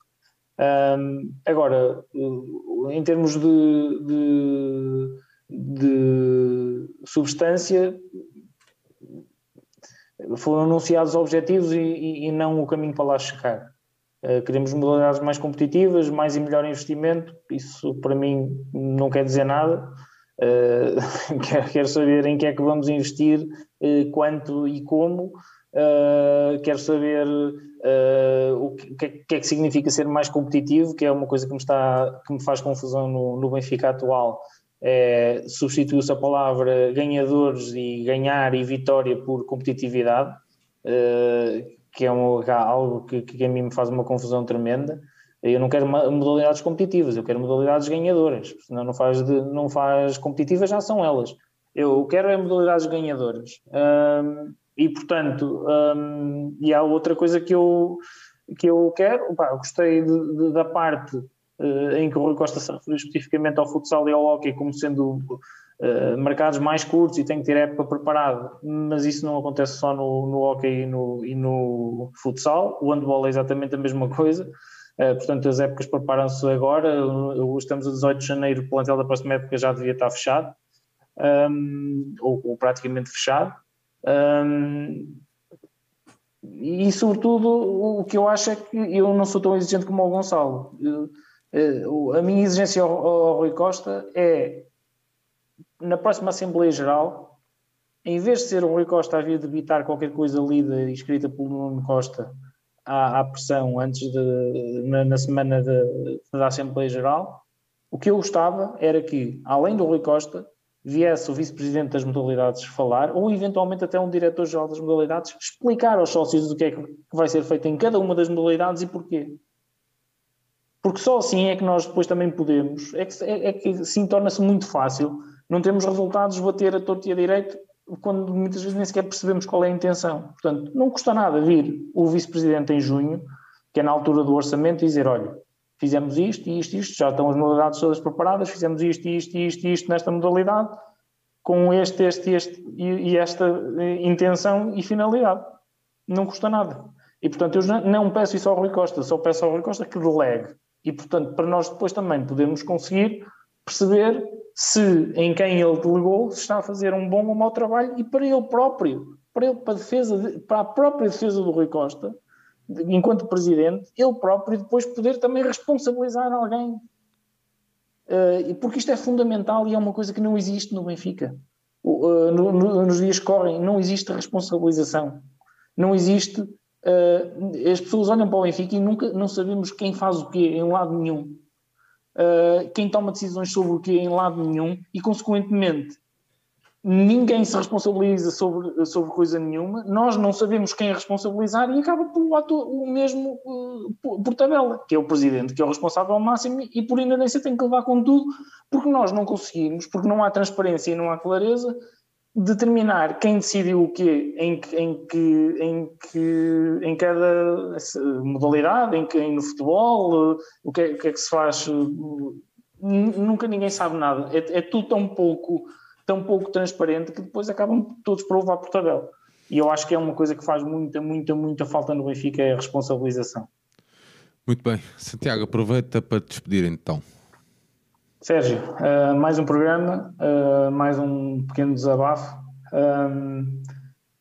Um, agora, em termos de, de, de substância, foram anunciados objetivos e, e, e, não o caminho para lá chegar. Uh, queremos modalidades mais competitivas, mais e melhor investimento. Isso para mim não quer dizer nada. Uh, quero, saber em que é que vamos investir, quanto e como. quero saber o que, é, que, é que significa ser mais competitivo, que é uma coisa que me, está, que me faz confusão no, no Benfica atual é, substituiu-se a palavra ganhadores e ganhar e vitória por competitividade, é, que é um, algo que, que, a mim me faz uma confusão tremenda. Eu não quero modalidades competitivas, eu quero modalidades ganhadoras, senão não faz, de, não faz competitivas, já são elas. Eu quero é modalidades ganhadoras. Um, e, portanto, um, e há outra coisa que eu, que eu quero, pá, gostei de, de, da parte uh, em que o Rui Costa se referiu especificamente ao futsal e ao hockey como sendo uh, mercados mais curtos e tem que ter época preparada, mas isso não acontece só no, no hockey e no, e no futsal, o handball é exatamente a mesma coisa, uh, portanto as épocas preparam-se agora, estamos a 18 de janeiro, o plantel da próxima época já devia estar fechado, um, ou, ou, praticamente fechado, um, e sobretudo o que eu acho é que eu não sou tão exigente como o Gonçalo. Eh, a minha exigência ao, ao Rui Costa é, na próxima Assembleia Geral, em vez de ser o Rui Costa a vir debitar qualquer coisa lida e escrita pelo Nuno Costa à, à pressão antes de, na, na semana de, da Assembleia Geral, o que eu gostava era que, além do Rui Costa, viesse o vice-presidente das modalidades falar, ou eventualmente até um diretor-geral das modalidades, explicar aos sócios o que é que vai ser feito em cada uma das modalidades e porquê. Porque só assim é que nós depois também podemos, é que, é, é que sim torna-se muito fácil, não temos resultados bater a torto e a direito quando muitas vezes nem sequer percebemos qual é a intenção. Portanto, não custa nada vir o vice-presidente em junho, que é na altura do orçamento, e dizer, olha, fizemos isto e isto, isto, já estão as modalidades todas preparadas, fizemos isto, isto, isto, isto nesta modalidade, com este, este, este e, e esta eh, intenção e finalidade. Não custa nada. E, portanto, eu não peço isso ao Rui Costa, só peço ao Rui Costa que delegue e, portanto, para nós depois também podemos conseguir perceber se em quem ele delegou se está a fazer um bom ou mau trabalho e para ele próprio, para, ele, para, defesa, para a própria defesa do Rui Costa, enquanto presidente, ele próprio depois poder também responsabilizar alguém. Uh, porque isto é fundamental e é uma coisa que não existe no Benfica. Uh, no, no, nos dias que correm, não existe responsabilização. Não existe Uh, as pessoas olham para o Benfica e nunca não sabemos quem faz o quê em lado nenhum. Quem toma decisões sobre o quê em lado nenhum e, consequentemente, ninguém se responsabiliza sobre, sobre coisa nenhuma, nós não sabemos quem é responsabilizar e acaba por levar o mesmo uh, por, por, tabela, que é o presidente, que é o responsável máximo e por inerência tem que levar com tudo, porque nós não conseguimos, porque não há transparência e não há clareza, determinar quem decidiu o quê em, em, que, em, que, em cada modalidade, em, em no futebol, uh, o que, é, o que é que se faz, uh, nunca ninguém sabe nada, é, é tudo tão pouco tão pouco transparente que depois acabam todos por levar por tabela. E eu acho que é uma coisa que faz muita, muita, muita falta no Benfica é a responsabilização. Muito bem. Santiago, aproveita para te despedir então. Sérgio, uh, mais um programa, uh, mais um pequeno desabafo. Um,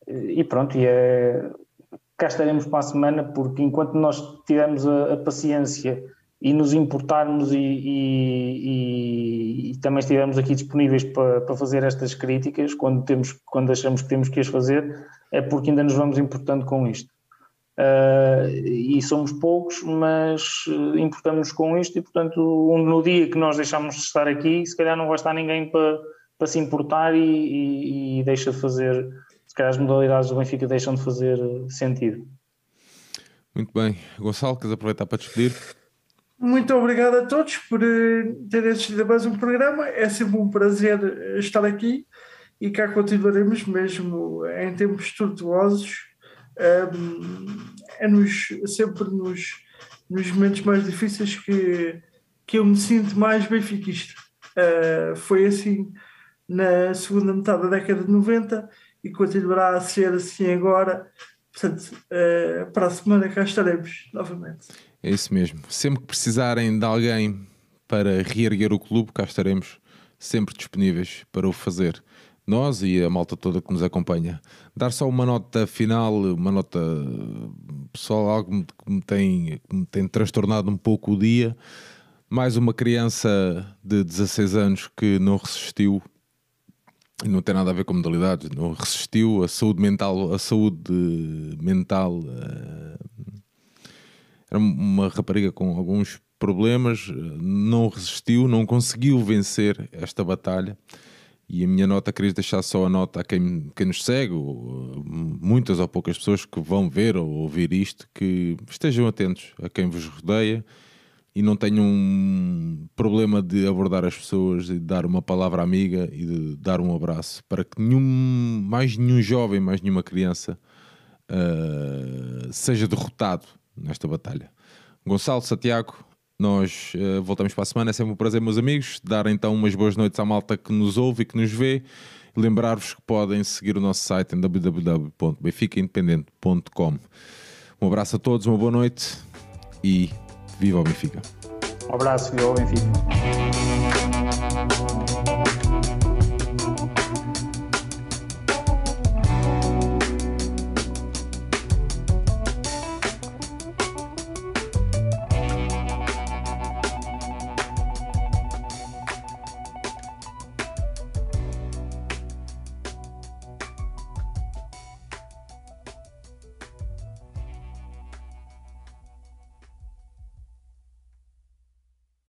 e pronto, e é, cá estaremos para a semana, porque enquanto nós tivermos a, a paciência e nos importarmos e, e, e, e, também estivermos aqui disponíveis para, para fazer estas críticas quando, temos, quando achamos que temos que as fazer, é porque ainda nos vamos importando com isto. Uh, e somos poucos, mas importamos com isto e, portanto, no dia que nós deixamos de estar aqui, se calhar não vai estar ninguém para, para se importar e, e deixa de fazer, se calhar as modalidades do Benfica deixam de fazer sentido. Muito bem. Gonçalo, queres aproveitar para despedir? Muito obrigado a todos por eh, terem assistido a mais um programa. É sempre um prazer eh, estar aqui e cá continuaremos mesmo em tempos tortuosos. é nos, sempre nos, nos momentos mais difíceis que, que eu me sinto mais benfiquista. Uh, foi assim na segunda metade da década de 90 e continuará a ser assim agora. Portanto, uh, para a semana cá estaremos novamente. É isso mesmo. Sempre que precisarem de alguém para reerguer o clube, cá estaremos sempre disponíveis para o fazer. Nós e a malta toda que nos acompanha. Dar só uma nota final, uma nota pessoal, algo que me tem, que me tem transtornado um pouco o dia. Mais uma criança de 16 anos que não resistiu não tem nada a ver com modalidades, não resistiu a saúde mental, a saúde mental uh, era uma rapariga com alguns problemas, não resistiu, não conseguiu vencer esta batalha. E a minha nota, queria deixar só a nota a quem, quem nos segue, ou, muitas ou poucas pessoas que vão ver ou ouvir isto, que estejam atentos a quem vos rodeia e não tenham um problema de abordar as pessoas e de dar uma palavra amiga e de dar um abraço para que nenhum, mais nenhum jovem, mais nenhuma criança uh, seja derrotado nesta batalha. Gonçalo, Santiago, nós uh, voltamos para a semana. É sempre um prazer, meus amigos. Dar então umas boas noites à malta que nos ouve e que nos vê. Lembrar-vos que podem seguir o nosso site em www.benficaindependente.com. Um abraço a todos, uma boa noite e viva o Benfica. Um abraço, viva o Benfica.